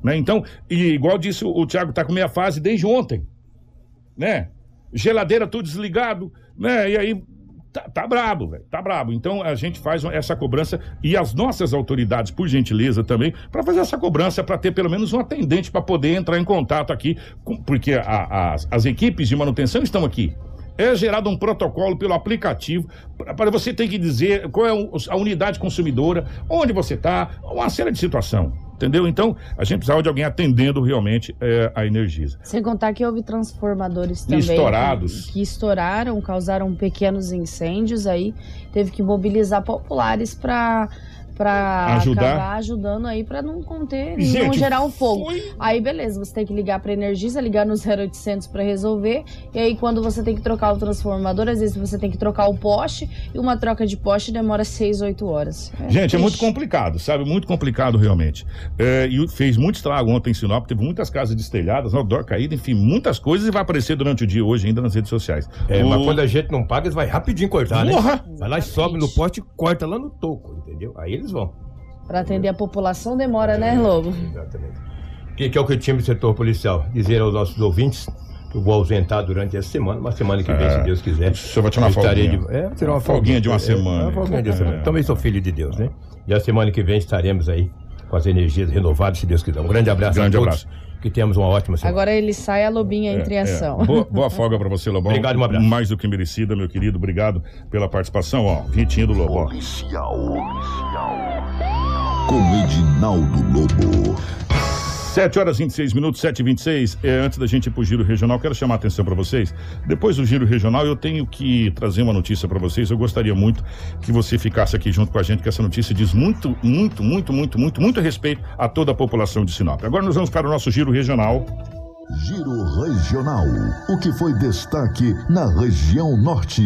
Né? Então, e igual disse o, Thiago, tá com meia fase desde ontem. Né? Geladeira tudo desligado, né? E aí tá, tá brabo, velho, tá brabo. Então a gente faz essa cobrança e as nossas autoridades, por gentileza também, para fazer essa cobrança, para ter pelo menos um atendente para poder entrar em contato aqui, com, porque a, a, as, as equipes de manutenção estão aqui. É gerado um protocolo pelo aplicativo para você ter que dizer qual é a unidade consumidora, onde você está, uma série de situação. Entendeu? Então, a gente precisava de alguém atendendo realmente é, a Energisa. Sem contar que houve transformadores também. Estourados. Que, que estouraram, causaram pequenos incêndios aí. Teve que mobilizar populares para para Ajudar. acabar ajudando aí para não conter, não Gente, gerar um fogo. foi- Aí beleza, você tem que ligar para Energisa, ligar no 0800 para resolver. E aí quando você tem que trocar o transformador, às vezes você tem que trocar o poste e uma troca de poste demora 6, 8 horas. Gente, é muito complicado, sabe? Muito complicado realmente. É, e fez muito estrago ontem em Sinop, teve muitas casas destelhadas, outdoor caído, enfim, muitas coisas e vai aparecer durante o dia hoje ainda nas redes sociais. É, O- mas quando a gente não paga, eles vai rapidinho cortar, né? Porra! Vai lá e sobe no poste e corta lá no toco, entendeu? Aí eles vão. Para atender a população demora, né, Lobo? Exatamente. O que, que é o que eu tinha do setor policial? Dizer aos nossos ouvintes que eu vou ausentar durante essa semana, uma semana que vem, É. se Deus quiser. O senhor vai tirar uma folguinha. De... É, tirar uma Folguinha de uma É, semana. é, uma folguinha de uma semana. É. Também sou filho de Deus, né? E a semana que vem estaremos aí com as energias renovadas, se Deus quiser. Um grande abraço Grande a todos. Que temos uma ótima semana. Agora ele sai, a lobinha entra em É, é. ação. Boa, boa folga pra você, Lobão. Obrigado, um abraço. Mais do que merecida, meu querido. Obrigado pela participação. Ó, Vitinho do Lobo. ó. Policial. Com Edinaldo Lobo. 7 horas e 26 minutos, 7 e 26 é, Antes da gente ir pro Giro Regional, quero chamar a atenção para vocês. Depois do Giro Regional, eu tenho que trazer uma notícia para vocês. Eu gostaria muito que você ficasse aqui junto com a gente, que essa notícia diz muito, muito, muito, muito, muito, muito respeito a toda a população de Sinop. Agora nós vamos para o nosso Giro Regional. Giro Regional. O que foi destaque na região norte?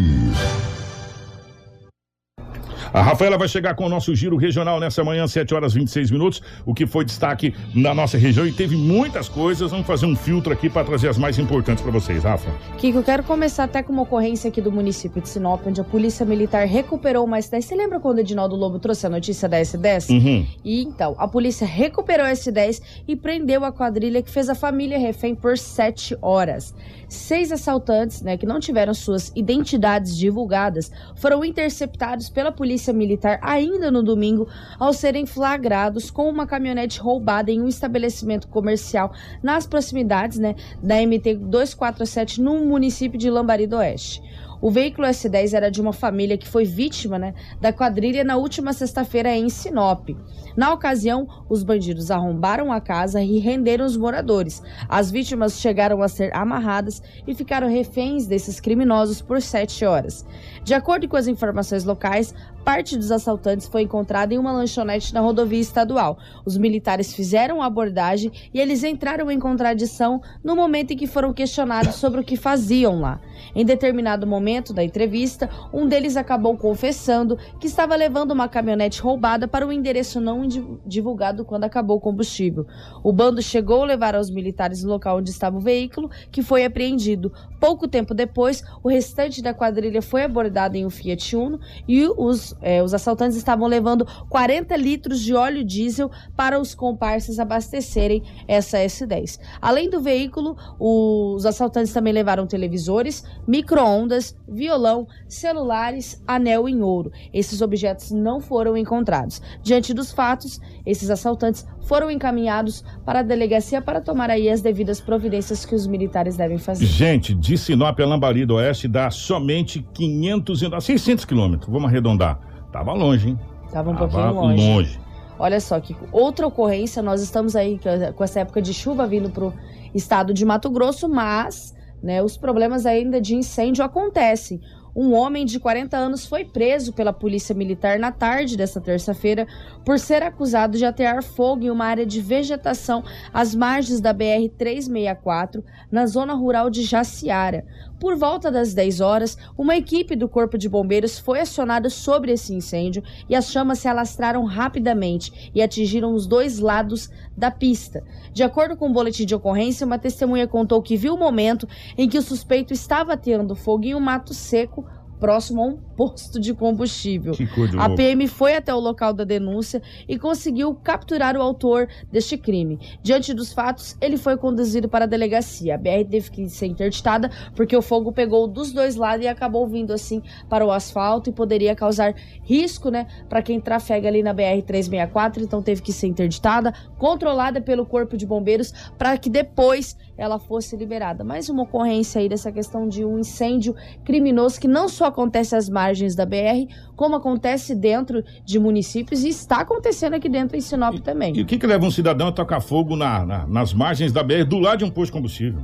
A Rafaela vai chegar com o nosso giro regional nessa manhã, 7 horas e 26 minutos. O que foi destaque na nossa região e teve muitas coisas. Vamos fazer um filtro aqui para trazer as mais importantes para vocês, Rafa. Kiko, eu quero começar até com uma ocorrência aqui do município de Sinop, onde a polícia militar recuperou uma S10. Você lembra quando o Edinaldo Lobo trouxe a notícia da S10? Uhum. E então, a polícia recuperou a S10 e prendeu a quadrilha que fez a família refém por sete horas. Seis assaltantes, né, que não tiveram suas identidades divulgadas, foram interceptados pela polícia militar ainda no domingo ao serem flagrados com uma caminhonete roubada em um estabelecimento comercial nas proximidades, né, da MT 247 no município de Lambari do Oeste. O veículo S10 era de uma família que foi vítima né, da quadrilha na última sexta-feira em Sinop. Na ocasião, os bandidos arrombaram a casa e renderam os moradores. As vítimas chegaram a ser amarradas e ficaram reféns desses criminosos por sete horas. De acordo com as informações locais, parte dos assaltantes foi encontrada em uma lanchonete na rodovia estadual. Os militares fizeram a abordagem e eles entraram em contradição no momento em que foram questionados sobre o que faziam lá. Em determinado momento da entrevista, um deles acabou confessando que estava levando uma caminhonete roubada para um endereço não di- divulgado quando acabou o combustível. O bando chegou a levar aos militares no local onde estava o veículo, que foi apreendido. Pouco tempo depois, o restante da quadrilha foi abordado em um Fiat Uno e os, eh, os assaltantes estavam levando 40 litros de óleo diesel para os comparsas abastecerem essa S10. Além do veículo, os assaltantes também levaram televisores, micro-ondas, violão, celulares, anel em ouro. Esses objetos não foram encontrados. Diante dos fatos, esses assaltantes foram encaminhados para a delegacia para tomar aí as devidas providências que os militares devem fazer. Gente, de Sinop a Lambari do Oeste dá somente 500 e 600 quilômetros. Vamos arredondar. Tava longe, hein? Tava um Tava pouquinho longe. longe. Olha só que outra ocorrência, nós estamos aí com- com essa época de chuva vindo para o estado de Mato Grosso, mas né, os problemas ainda de incêndio acontecem. Um homem de 40 anos foi preso pela polícia militar na tarde desta terça-feira por ser acusado de atear fogo em uma área de vegetação às margens da BR-364, na zona rural de Jaciara. Por volta das 10 horas, uma equipe do Corpo de Bombeiros foi acionada sobre esse incêndio e as chamas se alastraram rapidamente e atingiram os dois lados da pista. De acordo com o boletim de ocorrência, uma testemunha contou que viu o momento em que o suspeito estava ateando fogo em um mato seco próximo a um posto de combustível. A. PM foi até o local da denúncia e conseguiu capturar o autor deste crime. Diante dos fatos, ele foi conduzido para a delegacia. A BR teve que ser interditada porque o fogo pegou dos dois lados e acabou vindo assim para o asfalto e poderia causar risco, né, para quem trafega ali na BR 364, então teve que ser interditada, controlada pelo Corpo de Bombeiros para que depois ela fosse liberada. Mais uma ocorrência aí dessa questão de um incêndio criminoso que não só acontece às margens da BR, como acontece dentro de municípios e está acontecendo aqui dentro em Sinop também. E o que, que leva um cidadão a tocar fogo na, na- nas margens da BR do lado de um posto de combustível?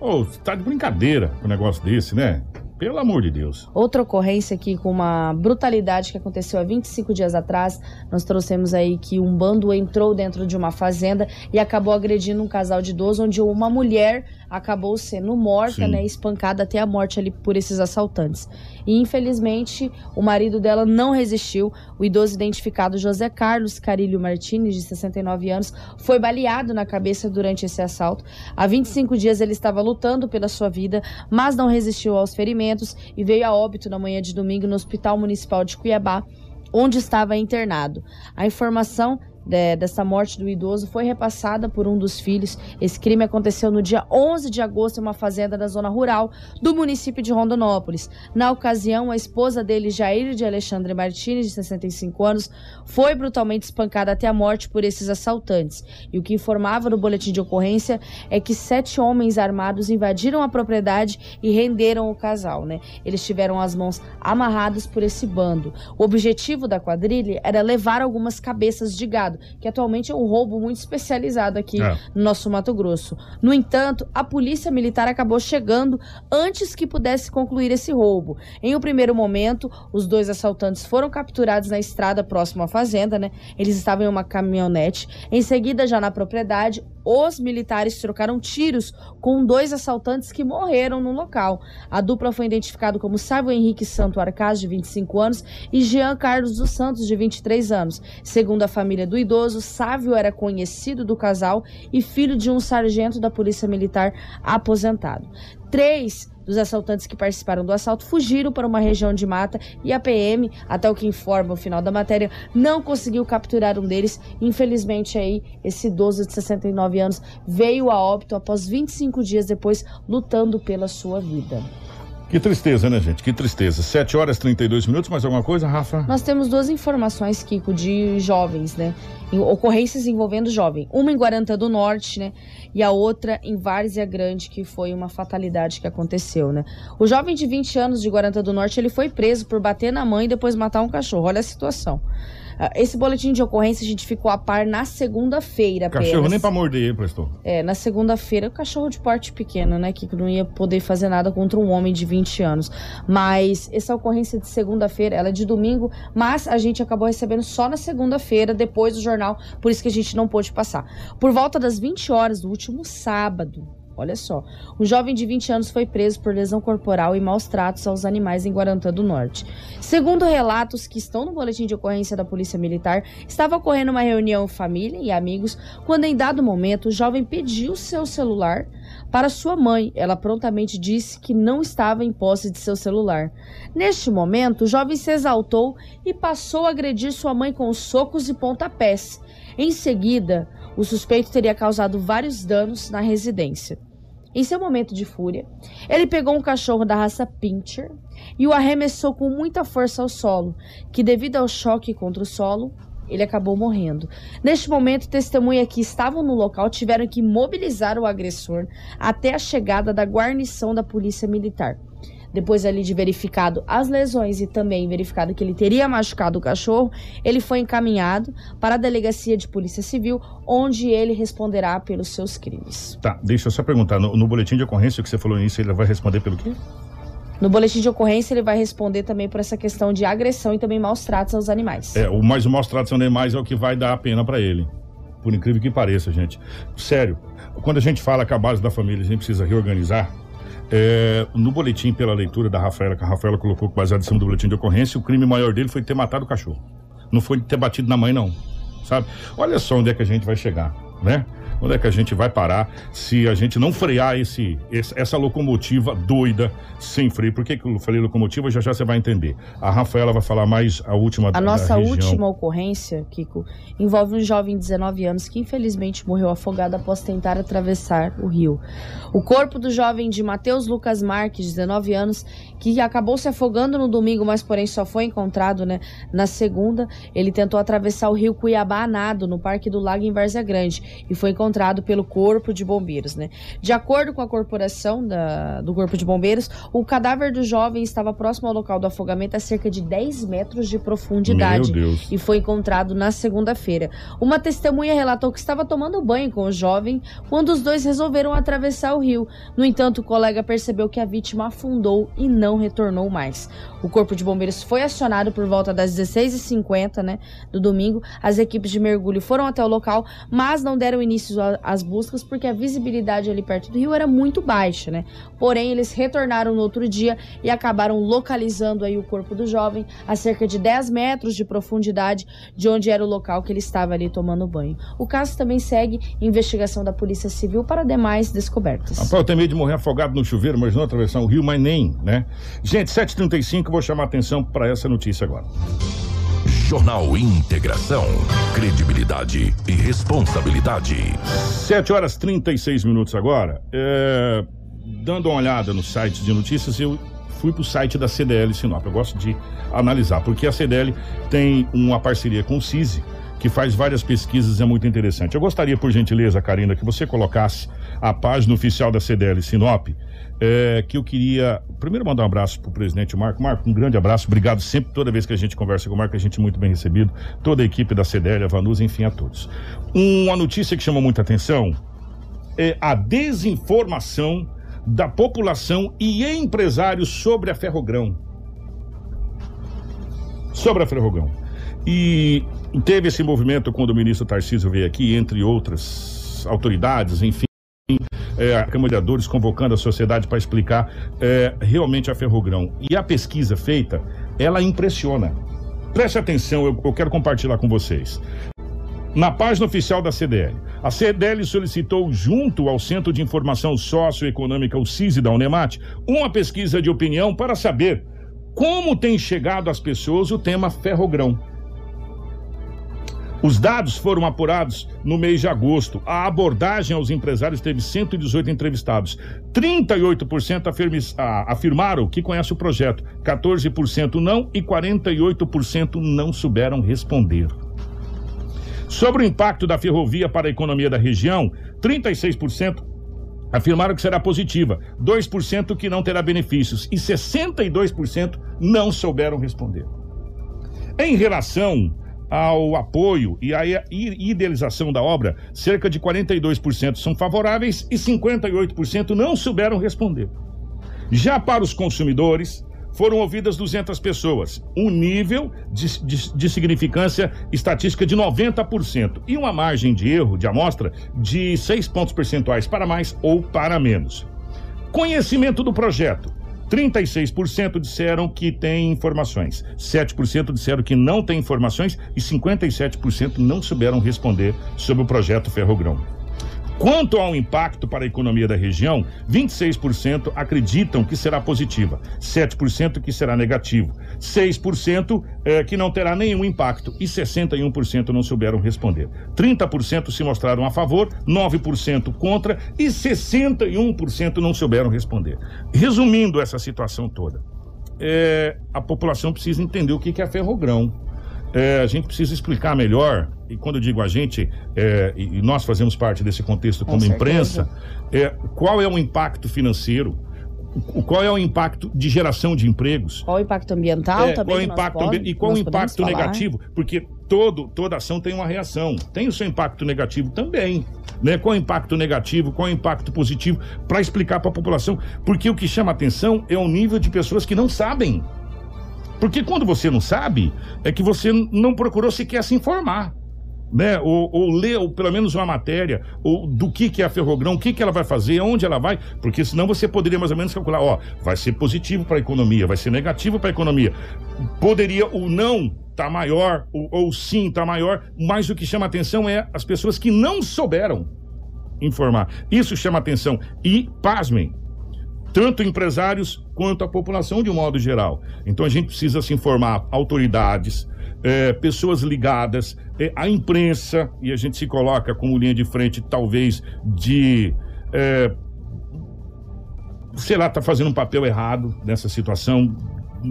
Ô, você tá de brincadeira com um negócio desse, né? Pelo amor de Deus. Outra ocorrência aqui com uma brutalidade que aconteceu há 25 dias atrás. Nós trouxemos aí que um bando entrou dentro de uma fazenda e acabou agredindo um casal de idoso, onde uma mulher acabou sendo morta, Sim. né, espancada até a morte ali por esses assaltantes. E infelizmente o marido dela não resistiu. O idoso identificado José Carlos Carilho Martins, de 69 anos, foi baleado na cabeça durante esse assalto. Há 25 dias ele estava lutando pela sua vida, mas não resistiu aos ferimentos e veio a óbito na manhã de domingo no Hospital Municipal de Cuiabá, onde estava internado. A informação de- dessa morte do idoso foi repassada por um dos filhos. Esse crime aconteceu no dia 11 de agosto em uma fazenda da zona rural do município de Rondonópolis. Na ocasião, a esposa dele, Jair de Alexandre Martins, de 65 anos, foi brutalmente espancada até a morte por esses assaltantes. E o que informava no boletim de ocorrência é que sete homens armados invadiram a propriedade e renderam o casal, né? Eles tiveram as mãos amarradas por esse bando. O objetivo da quadrilha era levar algumas cabeças de gado, que atualmente é um roubo muito especializado aqui É. no nosso Mato Grosso. No entanto, a polícia militar acabou chegando antes que pudesse concluir esse roubo. Em um primeiro momento, os dois assaltantes foram capturados na estrada próxima à fazenda, né? Eles estavam em uma caminhonete. Em seguida, já na propriedade, os militares trocaram tiros com dois assaltantes que morreram no local. A dupla foi identificada como Sávio Henrique Santo Arcaz, de 25 anos, e Jean Carlos dos Santos, de 23 anos. Segundo a família do idoso, Sávio era conhecido do casal e filho de um sargento da Polícia Militar aposentado. Três dos assaltantes que participaram do assalto fugiram para uma região de mata e a PM, até o que informa o final da matéria, não conseguiu capturar um deles. Infelizmente aí, esse idoso de 69 anos veio a óbito após 25 dias depois lutando pela sua vida. Que tristeza, né, gente? Que tristeza. 7 horas e 32 minutos, mais alguma coisa, Rafa? Nós temos duas informações, Kiko, de jovens, né? Ocorrências envolvendo jovem. Uma em Guarantã do Norte, né? E a outra em Várzea Grande, que foi uma fatalidade que aconteceu, né? O jovem de 20 anos de Guarantã do Norte, ele foi preso por bater na mãe e depois matar um cachorro. Olha a situação. Ah, Esse boletim de ocorrência a gente ficou a par na segunda-feira. Cachorro nem pra morder prestou. É, na segunda-feira, o cachorro de porte pequeno, né? Que não ia poder fazer nada contra um homem de 20 anos. Mas essa ocorrência de segunda-feira, ela é de domingo, mas a gente acabou recebendo só na segunda-feira, depois do jornal, por isso que a gente não pôde passar. Por volta das 20 horas do último sábado. Olha só, um jovem de 20 anos foi preso por lesão corporal e maus tratos aos animais em Guarantã do Norte. Segundo relatos que estão no boletim de ocorrência da Polícia Militar, estava ocorrendo uma reunião família e amigos quando, em dado momento, o jovem pediu seu celular para sua mãe. Ela prontamente disse que não estava em posse de seu celular. Neste momento, o jovem se exaltou e passou a agredir sua mãe com socos e pontapés. Em seguida, o suspeito teria causado vários danos na residência. Em seu momento de fúria, ele pegou um cachorro da raça Pinscher e o arremessou com muita força ao solo, que devido ao choque contra o solo, ele acabou morrendo. Neste momento, testemunhas que estavam no local tiveram que mobilizar o agressor até a chegada da guarnição da Polícia Militar. Depois ali de verificado as lesões e também verificado que ele teria machucado o cachorro, ele foi encaminhado para a delegacia de polícia civil, onde ele responderá pelos seus crimes. Tá, deixa eu só perguntar. No, no boletim de ocorrência que você falou nisso, ele vai responder pelo quê? No boletim de ocorrência, ele vai responder também por essa questão de agressão e também maus tratos aos animais. É, o mais o maus tratos aos animais é o que vai dar a pena pra ele. Por incrível que pareça, gente. Sério, quando a gente fala que a base da família a gente precisa reorganizar, é, no boletim, pela leitura da Rafaela, que a Rafaela colocou baseado em cima do boletim de ocorrência, o crime maior dele foi ter matado o cachorro. Não foi ter batido na mãe, não. Sabe? Olha só onde é que a gente vai chegar, né? Onde é que a gente vai parar se a gente não frear esse, esse- essa locomotiva doida sem freio? Por que, que eu falei locomotiva? Já já você vai entender. A Rafaela vai falar mais a última A nossa região. última ocorrência, Kiko, envolve um jovem de 19 anos que infelizmente morreu afogado após tentar atravessar o rio. O corpo do jovem de Matheus Lucas Marques, 19 anos, que acabou se afogando no domingo, mas porém só foi encontrado né, na segunda. Ele tentou atravessar o rio Cuiabá a nado no Parque do Lago em Várzea Grande e foi encontrado encontrado pelo Corpo de Bombeiros, né? De acordo com a corporação da, do Corpo de Bombeiros, o cadáver do jovem estava próximo ao local do afogamento a cerca de 10 metros de profundidade e foi encontrado na segunda-feira. Uma testemunha relatou que estava tomando banho com o jovem quando os dois resolveram atravessar o rio. No entanto, o colega percebeu que a vítima afundou e não retornou mais. O Corpo de Bombeiros foi acionado por volta das 16h50 né, do domingo. As equipes de mergulho foram até o local, mas não deram início a- às buscas porque a visibilidade ali perto do rio era muito baixa. Né? Porém, eles retornaram no outro dia e acabaram localizando aí o corpo do jovem a cerca de 10 metros de profundidade de onde era o local que ele estava ali tomando banho. O caso também segue investigação da Polícia Civil para demais descobertas. Rapaz, eu tenho medo de morrer afogado no chuveiro, mas não atravessar o rio, mas nem, né? Gente, 7h35, vou chamar a atenção para essa notícia agora. Jornal Integração. Credibilidade e responsabilidade. 7 horas 36 minutos agora. É, dando uma olhada no site de notícias, eu fui para o site da CDL Sinop. Eu gosto de analisar, porque a CDL tem uma parceria com o CISI, que faz várias pesquisas, é muito interessante. Eu gostaria, por gentileza, Karina, que você colocasse a página oficial da CDL Sinop, é, que eu queria primeiro mandar um abraço pro presidente Marco. Marco, um grande abraço, obrigado sempre, toda vez que a gente conversa com o Marco, a gente é muito bem recebido, toda a equipe da CDL, a Vanusa, enfim, a todos. Uma notícia que chamou muita atenção é a desinformação da população e empresários sobre a Ferrogrão. Sobre a Ferrogrão. E teve esse movimento quando o ministro Tarcísio veio aqui, entre outras autoridades, enfim. É, a Câmara de convocando a sociedade para explicar é, realmente a Ferrogrão. E a pesquisa feita, ela impressiona. Preste atenção, eu, eu quero compartilhar com vocês. Na página oficial da CDL, a CDL solicitou, junto ao Centro de Informação Socioeconômica, o CISI da Unemat, uma pesquisa de opinião para saber como tem chegado às pessoas o tema ferrogrão. Os dados foram apurados no mês de agosto. A abordagem aos empresários teve 118 entrevistados. 38% afirmi- ah, afirmaram que conhece o projeto, 14% não e 48% não souberam responder. Sobre o impacto da ferrovia para a economia da região, 36% afirmaram que será positiva, 2% que não terá benefícios e 62% não souberam responder. Em relação ao apoio e à idealização da obra, cerca de 42% são favoráveis e 58% não souberam responder. Já para os consumidores, foram ouvidas 200 pessoas, um nível de, de- de significância estatística de 90% e uma margem de erro de amostra de 6 pontos percentuais para mais ou para menos. Conhecimento do projeto. 36% disseram que tem informações, 7% disseram que não tem informações e 57% não souberam responder sobre o projeto Ferrogrão. Quanto ao impacto para a economia da região, 26% acreditam que será positiva, 7% que será negativo, 6% eh, que não terá nenhum impacto e 61% não souberam responder. 30% se mostraram a favor, 9% contra e 61% não souberam responder. Resumindo essa situação toda, eh, a população precisa entender o que que é ferrogrão. É, a gente precisa explicar melhor, e quando eu digo a gente, é, e, nós fazemos parte desse contexto Com como certeza. imprensa, é, qual é o impacto financeiro, qual é o impacto de geração de empregos, Qual o impacto ambiental é, também? qual o impacto pode- e qual o impacto falar? negativo, porque todo, toda ação tem uma reação, tem o seu impacto negativo também. Né? Qual o impacto negativo, qual o impacto positivo, para explicar para a população. Porque o que chama atenção é o nível de pessoas que não sabem. Porque quando você não sabe, é que você não procurou sequer se informar. Né? Ou, ou ler, ou pelo menos uma matéria, ou do que, que é a Ferrogrão, o que, que ela vai fazer, onde ela vai, porque senão você poderia mais ou menos calcular, ó, vai ser positivo para a economia, vai ser negativo para a economia. Poderia o não tá maior, ou, ou sim tá maior, mas o que chama atenção é as pessoas que não souberam informar. Isso chama atenção. E, pasmem, tanto empresários quanto a população de um modo geral. Então a gente precisa se informar autoridades, eh, pessoas ligadas, eh, a imprensa, e a gente se coloca como linha de frente, talvez, de. eh, sei lá, tá fazendo um papel errado nessa situação.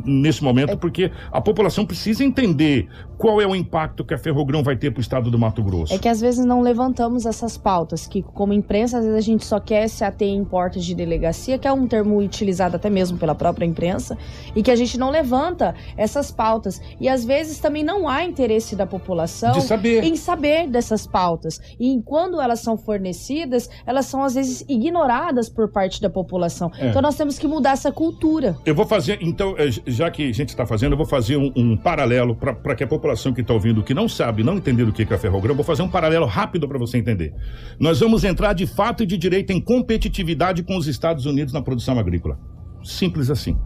Nesse momento, porque a população precisa entender qual é o impacto que a Ferrogrão vai ter para o estado do Mato Grosso. É que às vezes não levantamos essas pautas, que como imprensa, às vezes a gente só quer se ater em portas de delegacia, que é um termo utilizado até mesmo pela própria imprensa, e que a gente não levanta essas pautas. E às vezes também não há interesse da população saber. em saber dessas pautas. E quando elas são fornecidas, elas são às vezes ignoradas por parte da população. É. Então nós temos que mudar essa cultura. Eu vou fazer, então, eh, já que a gente está fazendo, eu vou fazer um, um paralelo para que a população que está ouvindo, que não sabe, não entender o que é a Ferrogrão, vou fazer um paralelo rápido para você entender. Nós vamos entrar de fato e de direito em competitividade com os Estados Unidos na produção agrícola. Simples assim.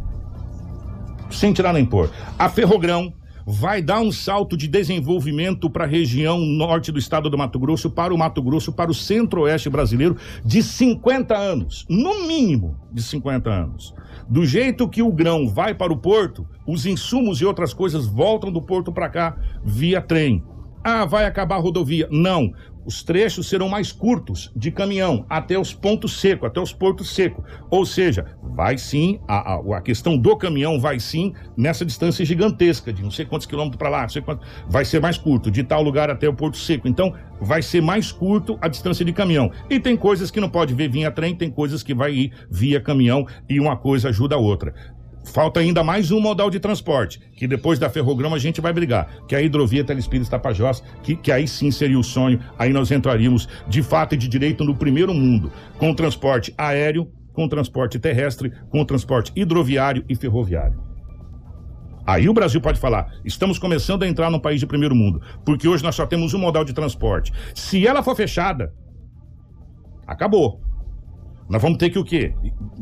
Sem tirar nem pôr. A Ferrogrão vai dar um salto de desenvolvimento para a região norte do estado do Mato Grosso, para o Mato Grosso, para o centro-oeste brasileiro, de 50 anos. No mínimo de 50 anos. Do jeito que o grão vai para o porto, os insumos e outras coisas voltam do porto para cá via trem. Ah, vai acabar a rodovia. Não. Os trechos serão mais curtos de caminhão até os pontos secos, até os portos secos. Ou seja, vai sim, a, a, a questão do caminhão vai sim nessa distância gigantesca, de não sei quantos quilômetros para lá, não sei quantos, vai ser mais curto, de tal lugar até o porto seco. Então, vai ser mais curto a distância de caminhão. E tem coisas que não pode ver via trem, tem coisas que vai ir via caminhão e uma coisa ajuda a outra. Falta ainda mais um modal de transporte, que depois da ferrograma a gente vai brigar, que é a hidrovia Telespires Tapajós, que, que aí sim seria o sonho, aí nós entraríamos de fato e de direito no primeiro mundo, com transporte aéreo, com transporte terrestre, com transporte hidroviário e ferroviário. Aí o Brasil pode falar, estamos começando a entrar num país de primeiro mundo, porque hoje nós só temos um modal de transporte. Se ela for fechada, acabou. Nós vamos ter que o quê?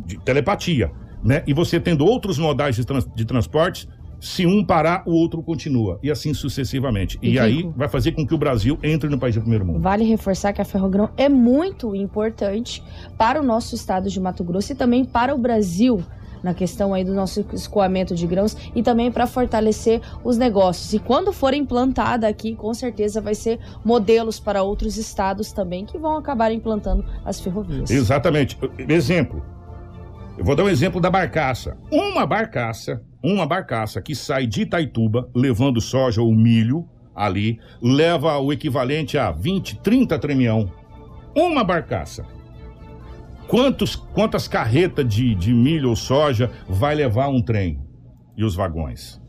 De telepatia né? E você tendo outros modais de, trans, de transporte, se um parar, o outro continua. E assim sucessivamente. E, E, aí vai fazer com que o Brasil entre no país do primeiro mundo. Vale reforçar que a Ferrogrão é muito importante para o nosso estado de Mato Grosso e também para o Brasil na questão aí do nosso escoamento de grãos e também para fortalecer os negócios. E quando for implantada aqui, com certeza vai ser modelos para outros estados também que vão acabar implantando as ferrovias. Exatamente. Exemplo. Eu vou dar um exemplo da barcaça. Uma barcaça, uma barcaça que sai de Itaituba levando soja ou milho ali, leva o equivalente a 20, 30 tremião. Uma barcaça. Quantos, quantas carretas de, de milho ou soja vai levar um trem? E os vagões?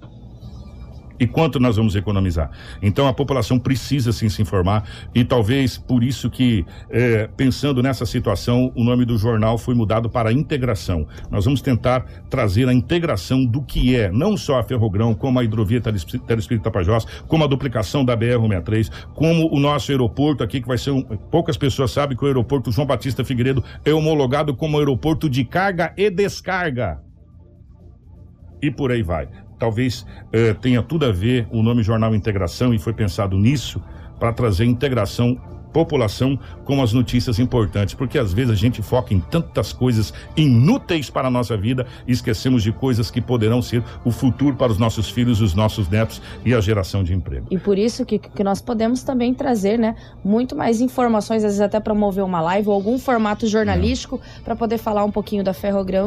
E quanto nós vamos economizar? Então a população precisa sim se informar e talvez por isso que, eh, pensando nessa situação, o nome do jornal foi mudado para integração. Nós vamos tentar trazer a integração do que é não só a Ferrogrão, como a hidrovia Telespí- Telespírito Tapajós, como a duplicação da BR-163, como o nosso aeroporto aqui, que vai ser um. Poucas pessoas sabem que o aeroporto João Batista Figueiredo é homologado como aeroporto de carga e descarga e por aí vai. Talvez eh, tenha tudo a ver o nome Jornal Integração e foi pensado nisso para trazer integração população com as notícias importantes, porque às vezes a gente foca em tantas coisas inúteis para a nossa vida e esquecemos de coisas que poderão ser o futuro para os nossos filhos, os nossos netos e a geração de emprego. E por isso que, que nós podemos também trazer, né, muito mais informações, às vezes até promover uma live ou algum formato jornalístico para poder falar um pouquinho da Ferrogrão